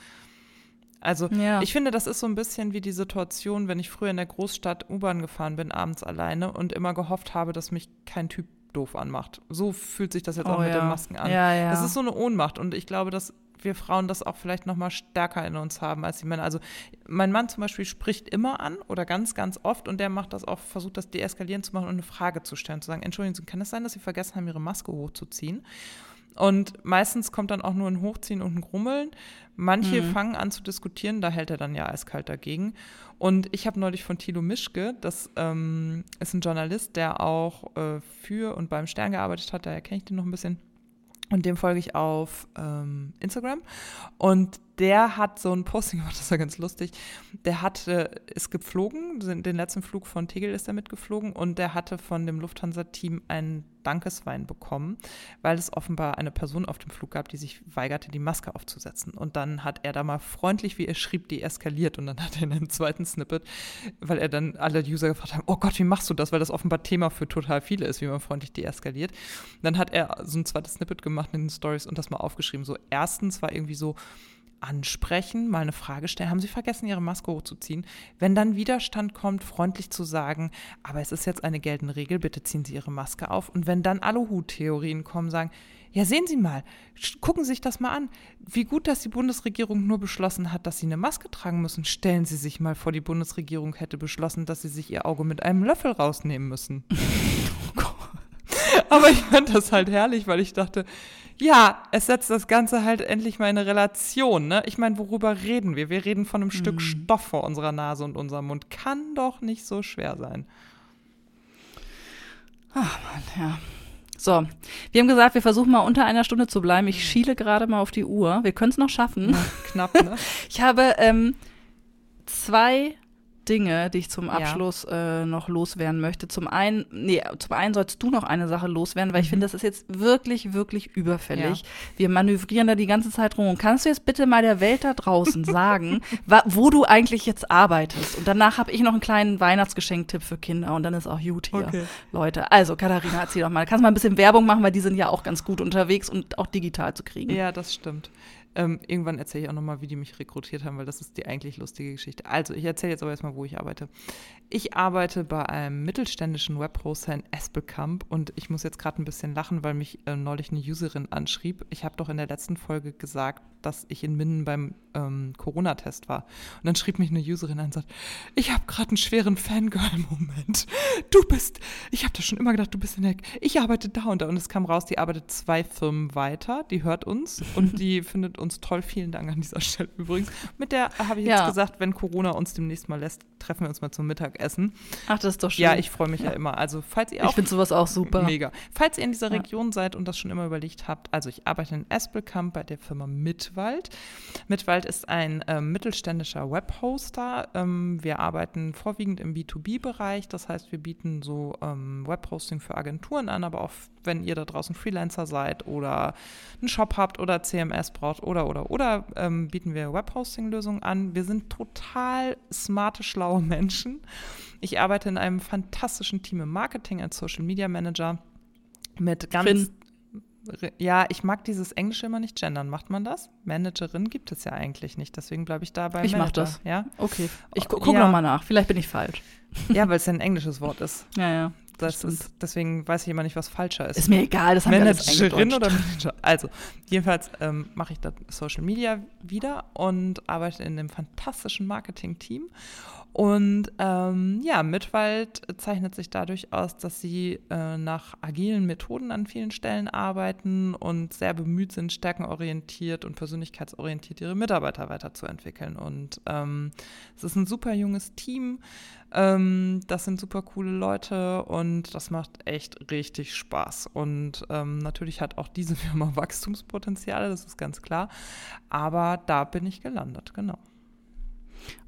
Also Ja. ich finde, das ist so ein bisschen wie die Situation, wenn ich früher in der Großstadt U-Bahn gefahren bin, abends alleine und immer gehofft habe, dass mich kein Typ doof anmacht. So fühlt sich das jetzt Oh auch mit ja. den Masken an. Ja, ja. Das ist so eine Ohnmacht und ich glaube, dass wir Frauen das auch vielleicht noch mal stärker in uns haben als die Männer. Also mein Mann zum Beispiel spricht immer an oder ganz, ganz oft und der macht das auch, versucht das deeskalierend zu machen und eine Frage zu stellen, zu sagen, Entschuldigen Sie, kann es sein, dass Sie vergessen haben, Ihre Maske hochzuziehen? Und meistens kommt dann auch nur ein Hochziehen und ein Grummeln. Manche fangen an zu diskutieren, da hält er dann ja eiskalt dagegen. Und ich habe neulich von Thilo Mischke, das ähm, ist ein Journalist, der auch äh, für und beim Stern gearbeitet hat, daher kenne ich den noch ein bisschen. Und dem folge ich auf ähm, Instagram. Und der hat so ein Posting gemacht, das war ganz lustig. Der hatte, ist geflogen, den letzten Flug von Tegel ist er mitgeflogen und der hatte von dem Lufthansa-Team einen Dankeswein bekommen, weil es offenbar eine Person auf dem Flug gab, die sich weigerte, die Maske aufzusetzen. Und dann hat er da mal freundlich, wie er schrieb, deeskaliert und dann hat er in einem zweiten Snippet, weil er dann alle User gefragt haben, oh Gott, wie machst du das? Weil das offenbar Thema für total viele ist, wie man freundlich deeskaliert. Dann hat er so ein zweites Snippet gemacht in den Stories und das mal aufgeschrieben. So erstens war irgendwie so, ansprechen, mal eine Frage stellen. Haben Sie vergessen, Ihre Maske hochzuziehen? Wenn dann Widerstand kommt, freundlich zu sagen, aber es ist jetzt eine geltende Regel, bitte ziehen Sie Ihre Maske auf. Und wenn dann Aluhut-Theorien kommen, sagen, ja, sehen Sie mal, gucken Sie sich das mal an. Wie gut, dass die Bundesregierung nur beschlossen hat, dass Sie eine Maske tragen müssen. Stellen Sie sich mal vor, die Bundesregierung hätte beschlossen, dass Sie sich Ihr Auge mit einem Löffel rausnehmen müssen. Aber ich fand das halt herrlich, weil ich dachte, ja, es setzt das Ganze halt endlich mal in eine Relation. Ne? Ich meine, worüber reden wir? Wir reden von einem Stück Stoff vor unserer Nase und unserem Mund. Kann doch nicht so schwer sein. Ja. So, wir haben gesagt, wir versuchen mal unter einer Stunde zu bleiben. Ich schiele gerade mal auf die Uhr. Wir können es noch schaffen. Knapp, ne? Ich habe ähm, zwei Dinge, die ich zum Abschluss ja. äh, noch loswerden möchte. Zum einen, nee, zum einen sollst du noch eine Sache loswerden, weil ich mhm. finde, das ist jetzt wirklich, wirklich überfällig. Ja. Wir manövrieren da die ganze Zeit rum. Und kannst du jetzt bitte mal der Welt da draußen sagen, wo du eigentlich jetzt arbeitest? Und danach habe ich noch einen kleinen Weihnachtsgeschenktipp für Kinder und dann ist auch gut hier, okay. Leute. Also, Katharina, erzähl doch mal. Kannst du mal ein bisschen Werbung machen, weil die sind ja auch ganz gut unterwegs und auch digital zu kriegen. Ja, das stimmt. Ähm, irgendwann erzähle ich auch nochmal, wie die mich rekrutiert haben, weil das ist die eigentlich lustige Geschichte. Also, ich erzähle jetzt aber erstmal, wo ich arbeite. Ich arbeite bei einem mittelständischen Webhoster in Espelkamp und ich muss jetzt gerade ein bisschen lachen, weil mich äh, neulich eine Userin anschrieb. Ich habe doch in der letzten Folge gesagt, dass ich in Minden beim ähm, Corona-Test war. Und dann schrieb mich eine Userin an und sagt, ich habe gerade einen schweren Fangirl-Moment. Du bist, ich habe da schon immer gedacht, du bist in der, ich arbeite da und da. Und es kam raus, die arbeitet zwei Firmen weiter, die hört uns und die findet uns toll. Vielen Dank an dieser Stelle übrigens. Mit der habe ich jetzt ja. gesagt, wenn Corona uns demnächst mal lässt, treffen wir uns mal zum Mittagessen. Ach, das ist doch schön. Ja, ich freue mich ja. ja. immer. Also, falls ihr auch. Ich finde sowas auch super. Mega. Falls ihr in dieser Region ja. seid und das schon immer überlegt habt, also ich arbeite in Espelkamp bei der Firma Mitwald. Mitwald ist ein ähm, mittelständischer Webhoster. Ähm, wir arbeiten vorwiegend im B2B-Bereich. Das heißt, wir bieten so ähm, Webhosting für Agenturen an, aber auch wenn ihr da draußen Freelancer seid oder einen Shop habt oder CMS braucht oder, oder, oder, ähm, bieten wir Webhosting-Lösungen an. Wir sind total smarte, schlaue Menschen. Ich arbeite in einem fantastischen Team im Marketing als Social Media Manager mit ganz. Finn. Ja, ich mag dieses Englische immer nicht gendern. Macht man das? Managerin gibt es ja eigentlich nicht. Deswegen bleibe ich dabei. Ich mache das. Ja? Okay. Ich gu gucke ja. nochmal nach. Vielleicht bin ich falsch. Ja, weil es ja ein englisches Wort ist. Ja, ja. Das ist, deswegen weiß ich immer nicht, was falscher ist. Ist mir egal, das haben Managerin oder Manager. Also, jedenfalls ähm, mache ich da Social Media wieder und arbeite in einem fantastischen Marketing-Team. Und ähm, ja, Mitwald zeichnet sich dadurch aus, dass sie äh, nach agilen Methoden an vielen Stellen arbeiten und sehr bemüht sind, stärkenorientiert und persönlichkeitsorientiert ihre Mitarbeiter weiterzuentwickeln. Und ähm, es ist ein super junges Team. Ähm, das sind super coole Leute und das macht echt richtig Spaß. Und ähm, natürlich hat auch diese Firma Wachstumspotenziale, das ist ganz klar. Aber da bin ich gelandet, genau.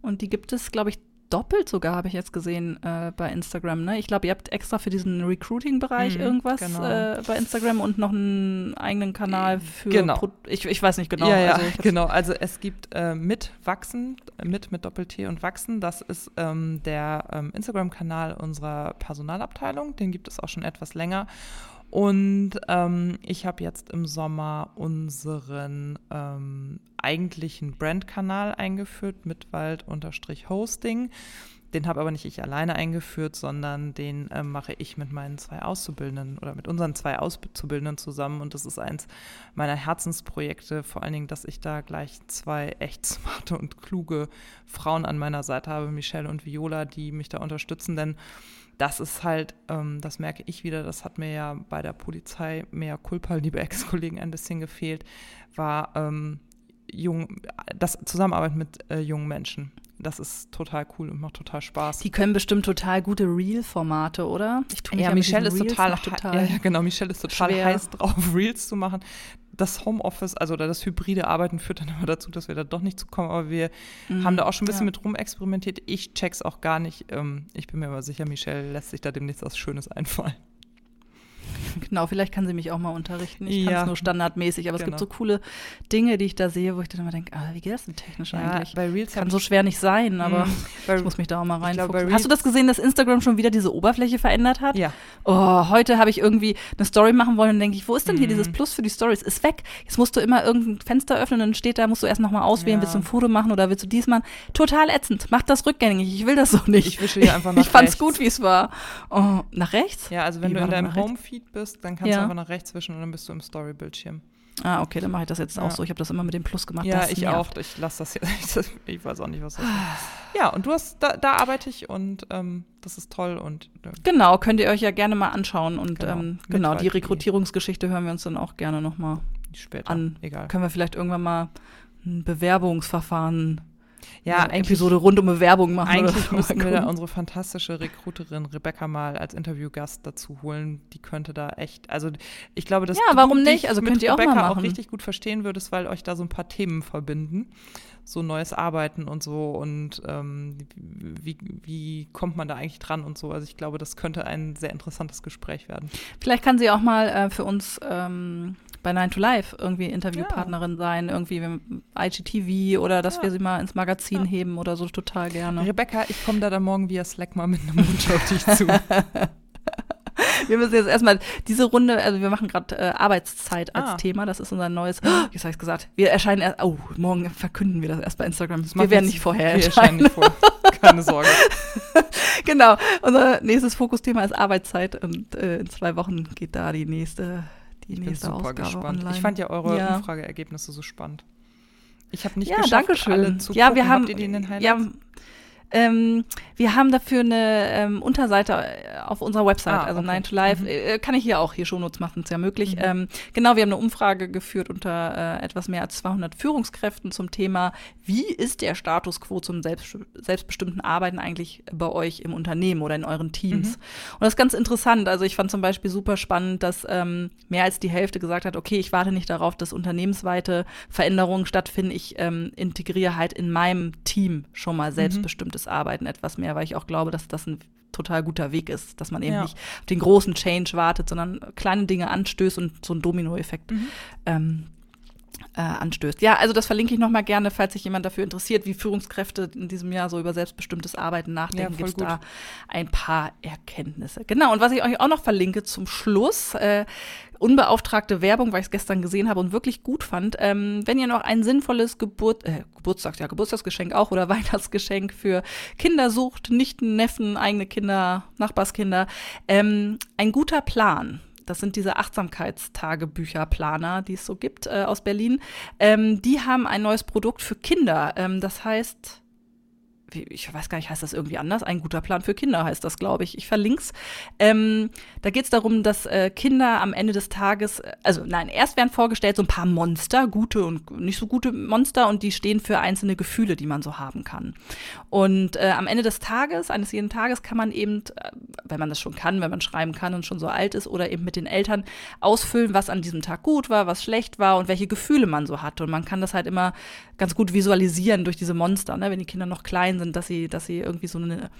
Und die gibt es, glaube ich, doppelt sogar, habe ich jetzt gesehen äh, bei Instagram. Ne? Ich glaube, ihr habt extra für diesen Recruiting-Bereich mhm, irgendwas genau. äh, bei Instagram und noch einen eigenen Kanal für. Genau. Pro ich, ich weiß nicht genau. Ja, ja, also genau. Also es gibt äh, mit Wachsen, mit mit Doppel-T und Wachsen. Das ist ähm, der ähm, Instagram-Kanal unserer Personalabteilung. Den gibt es auch schon etwas länger. Und ähm, ich habe jetzt im Sommer unseren ähm, eigentlichen Brandkanal eingeführt, mitwald-hosting. Den habe aber nicht ich alleine eingeführt, sondern den äh, mache ich mit meinen zwei Auszubildenden oder mit unseren zwei Auszubildenden zusammen. Und das ist eins meiner Herzensprojekte, vor allen Dingen, dass ich da gleich zwei echt smarte und kluge Frauen an meiner Seite habe, Michelle und Viola, die mich da unterstützen. Denn das ist halt, ähm, das merke ich wieder, das hat mir ja bei der Polizei mehr Kulpa, liebe Ex-Kollegen, ein bisschen gefehlt, war ähm, jung, das Zusammenarbeiten mit äh, jungen Menschen. Das ist total cool und macht total Spaß. Die können bestimmt total gute Reel-Formate, oder? Ich tue ja, Michelle ist total, total ja, ja, genau, Michelle ist total schwer. heiß drauf, Reels zu machen das Homeoffice, also oder das hybride Arbeiten führt dann immer dazu, dass wir da doch nicht zukommen. Aber wir mhm, haben da auch schon ein bisschen ja. mit rumexperimentiert. Ich check's auch gar nicht. Ähm, ich bin mir aber sicher, Michelle lässt sich da demnächst was Schönes einfallen. Genau, vielleicht kann sie mich auch mal unterrichten. Ich ja. kann es nur standardmäßig, aber genau. es gibt genau. so coole Dinge, die ich da sehe, wo ich dann immer denke, ah, wie geht das denn technisch ja, eigentlich? Bei Reels kann so schwer nicht sein, aber mhm. ich muss mich da auch mal reinfuchsen. Hast du das gesehen, dass Instagram schon wieder diese Oberfläche verändert hat? Ja. Oh, heute habe ich irgendwie eine Story machen wollen und denke ich, wo ist denn hier mhm. dieses Plus für die Stories? Ist weg. Jetzt musst du immer irgendein Fenster öffnen und dann steht da, musst du erst nochmal auswählen, ja. willst du ein Foto machen oder willst du dies machen? Total ätzend. Mach das rückgängig. Ich will das so nicht. Ich wische hier einfach nach Ich fand's gut, wie es war. Oh, nach rechts? Ja, also wenn wie du in deinem Homefeed bist, dann kannst ja. du einfach nach rechts wischen und dann bist du im Story-Bildschirm. Ah, okay, dann mache ich das jetzt ja. auch so. Ich habe das immer mit dem Plus gemacht. Ja, ich nervt. auch. Ich lasse das jetzt. Ich weiß auch nicht, was das ist. Ja, und du hast, da, da arbeite ich und ähm, das ist toll. Und, äh, genau, könnt ihr euch ja gerne mal anschauen. Und genau, ähm, genau die Rekrutierungsgeschichte hören wir uns dann auch gerne nochmal Später. an. Egal. Können wir vielleicht irgendwann mal ein Bewerbungsverfahren Ja, eine Episode rund um Bewerbung machen. Eigentlich oder müssten wir da unsere fantastische Rekruterin Rebecca mal als Interviewgast dazu holen. Die könnte da echt, also ich glaube, dass ja, warum nicht? Also könnt ihr auch Rebecca mal machen. auch richtig gut verstehen würdest, weil euch da so ein paar Themen verbinden. So neues Arbeiten und so und ähm, wie, wie kommt man da eigentlich dran und so. Also ich glaube, das könnte ein sehr interessantes Gespräch werden. Vielleicht kann sie auch mal äh, für uns ähm, bei Nine to Life irgendwie Interviewpartnerin ja. sein, irgendwie IGTV oder dass ja. wir sie mal ins Magazin ja. heben oder so total gerne. Rebecca, ich komme da dann morgen via Slack mal mit einem Wunsch auf dich zu. wir müssen jetzt erstmal diese Runde, also wir machen gerade äh, Arbeitszeit als ah. Thema, das ist unser neues, oh, jetzt habe ich gesagt, wir erscheinen erst, oh, morgen verkünden wir das erst bei Instagram. Das wir werden nicht vorher wir erscheinen. Nicht vor. Keine Sorge. genau, unser nächstes Fokusthema ist Arbeitszeit und äh, in zwei Wochen geht da die nächste die ich nächste bin super Ausgabe gespannt. online. Ich fand ja eure ja. Umfrageergebnisse so spannend. Ich habe nicht ja, geschafft, danke schön. alle zu ja, gucken. wir haben, Habt ihr die in den Highlights? Ja, ähm, wir haben dafür eine ähm, Unterseite äh, auf unserer Website, ah, also okay. 9 to Live. Mhm. Äh, kann ich hier auch, hier Shownotes machen es ja möglich. Mhm. Ähm, genau, wir haben eine Umfrage geführt unter äh, etwas mehr als 200 Führungskräften zum Thema, wie ist der Status quo zum selbst, selbstbestimmten Arbeiten eigentlich bei euch im Unternehmen oder in euren Teams? Mhm. Und das ist ganz interessant. Also ich fand zum Beispiel super spannend, dass ähm, mehr als die Hälfte gesagt hat, okay, ich warte nicht darauf, dass unternehmensweite Veränderungen stattfinden. Ich ähm, integriere halt in meinem Team schon mal mhm. Selbstbestimmtes Arbeiten etwas mehr, weil ich auch glaube, dass das ein total guter Weg ist, dass man eben ja. nicht auf den großen Change wartet, sondern kleine Dinge anstößt und so einen Dominoeffekt mhm. ähm, äh, anstößt. Ja, also das verlinke ich nochmal gerne, falls sich jemand dafür interessiert, wie Führungskräfte in diesem Jahr so über selbstbestimmtes Arbeiten nachdenken, ja, gibt es da ein paar Erkenntnisse. Genau, und was ich euch auch noch verlinke zum Schluss, äh, unbeauftragte Werbung, weil ich es gestern gesehen habe und wirklich gut fand. Ähm, wenn ihr noch ein sinnvolles Geburt, äh, Geburtstags, ja, Geburtstagsgeschenk auch oder Weihnachtsgeschenk für Kinder sucht, Nichten, Neffen, eigene Kinder, Nachbarskinder, ähm, ein guter Plan das sind diese Achtsamkeitstagebücherplaner, die es so gibt äh, aus Berlin. Ähm, die haben ein neues Produkt für Kinder. Ähm, das heißt ich weiß gar nicht, heißt das irgendwie anders? Ein guter Plan für Kinder heißt das, glaube ich. Ich verlinke es. Ähm, da geht es darum, dass äh, Kinder am Ende des Tages, äh, also nein, erst werden vorgestellt so ein paar Monster, gute und nicht so gute Monster, und die stehen für einzelne Gefühle, die man so haben kann. Und äh, am Ende des Tages, eines jeden Tages, kann man eben, äh, wenn man das schon kann, wenn man schreiben kann und schon so alt ist, oder eben mit den Eltern ausfüllen, was an diesem Tag gut war, was schlecht war und welche Gefühle man so hatte. Und man kann das halt immer ganz gut visualisieren durch diese Monster, ne? wenn die Kinder noch klein sind, dass sie, dass sie irgendwie so eine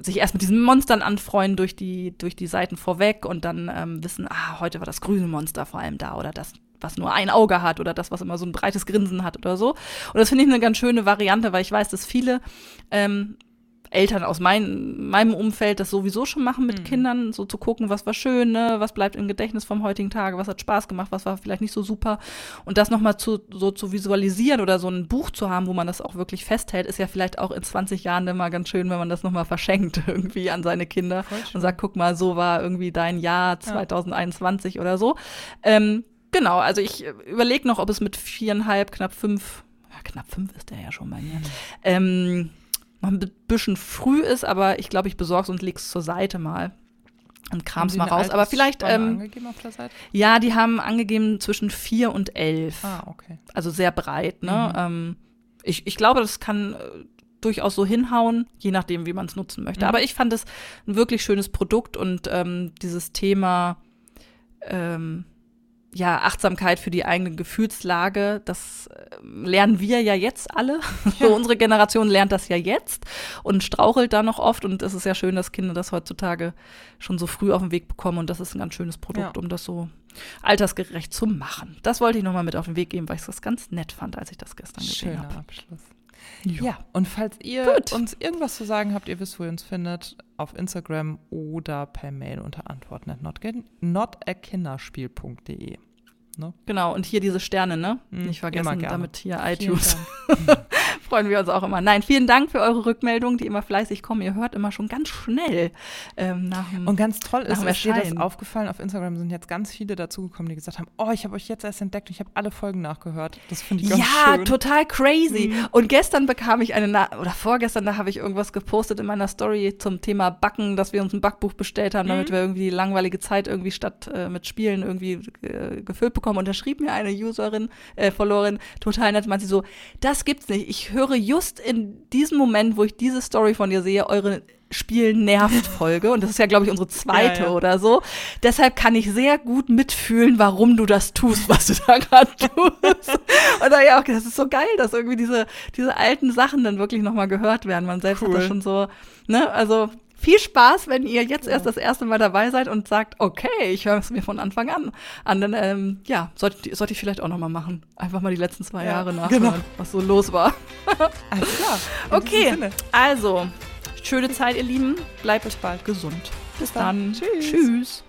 sich erst mit diesen Monstern anfreuen durch die, durch die Seiten vorweg und dann ähm, wissen, ah, heute war das grüne Monster vor allem da oder das, was nur ein Auge hat oder das, was immer so ein breites Grinsen hat oder so. Und das finde ich eine ganz schöne Variante, weil ich weiß, dass viele ähm, Eltern aus mein, meinem Umfeld das sowieso schon machen mit mhm. Kindern, so zu gucken, was war schön, ne? was bleibt im Gedächtnis vom heutigen Tage, was hat Spaß gemacht, was war vielleicht nicht so super. Und das nochmal zu, so zu visualisieren oder so ein Buch zu haben, wo man das auch wirklich festhält, ist ja vielleicht auch in 20 Jahren immer ganz schön, wenn man das nochmal verschenkt irgendwie an seine Kinder und sagt, guck mal, so war irgendwie dein Jahr 2021 ja. oder so. Ähm, genau, also ich überlege noch, ob es mit viereinhalb, knapp fünf, ja, knapp fünf ist der ja schon bei mir. Mhm. Ähm, noch ein bisschen früh ist, aber ich glaube, ich besorge es und lege es zur Seite mal und kram es mal raus. Aber vielleicht. Ähm, angegeben auf der Seite? Ja, die haben angegeben zwischen vier und elf. Ah, okay. Also sehr breit, ne? Mhm. Ähm, ich, ich glaube, das kann äh, durchaus so hinhauen, je nachdem, wie man es nutzen möchte. Mhm. Aber ich fand es ein wirklich schönes Produkt und ähm, dieses Thema ähm, ja, Achtsamkeit für die eigene Gefühlslage, das äh, lernen wir ja jetzt alle. Ja. So, unsere Generation lernt das ja jetzt und strauchelt da noch oft. Und es ist ja schön, dass Kinder das heutzutage schon so früh auf den Weg bekommen. Und das ist ein ganz schönes Produkt, ja. um das so altersgerecht zu machen. Das wollte ich nochmal mit auf den Weg geben, weil ich das ganz nett fand, als ich das gestern gesehen habe. Abschluss. Ja. ja, und falls ihr Gut. uns irgendwas zu sagen habt, ihr wisst, wo ihr uns findet, auf Instagram oder per Mail unter notakinderspiel.de. Ne? Genau, und hier diese Sterne, ne? Mhm, Nicht vergessen, damit hier iTunes. Freuen wir uns auch immer. Nein, vielen Dank für eure Rückmeldungen, die immer fleißig kommen. Ihr hört immer schon ganz schnell ähm, nach dem Und ganz toll ist, ist dir das aufgefallen, auf Instagram sind jetzt ganz viele dazugekommen, die gesagt haben, oh, ich habe euch jetzt erst entdeckt und ich habe alle Folgen nachgehört. Das finde ich ganz ja, schön. Ja, total crazy. Mhm. Und gestern bekam ich eine, Na oder vorgestern, da habe ich irgendwas gepostet in meiner Story zum Thema Backen, dass wir uns ein Backbuch bestellt haben, damit mhm. wir irgendwie die langweilige Zeit irgendwie statt äh, mit Spielen irgendwie äh, gefüllt bekommen bekommen und da schrieb mir eine Userin, äh, Followerin, total nett, meinte sie so, das gibt's nicht. Ich höre höre just in diesem Moment, wo ich diese Story von dir sehe, eure Spiel nervt Folge und das ist ja glaube ich unsere zweite ja, ja. oder so. Deshalb kann ich sehr gut mitfühlen, warum du das tust, was du da gerade tust. und da ja, okay, das ist so geil, dass irgendwie diese diese alten Sachen dann wirklich noch mal gehört werden. Man selbst cool. hat das schon so, ne? Also viel Spaß, wenn ihr jetzt erst das erste Mal dabei seid und sagt, okay, ich höre es mir von Anfang an an. Dann, ähm, ja, sollte, sollte ich vielleicht auch noch mal machen. Einfach mal die letzten zwei ja, Jahre nachhören, genau. was so los war. Alles klar. okay, also, schöne Zeit, ihr Lieben. Bleibt bald gesund. Bis dann. Tschüss. Tschüss.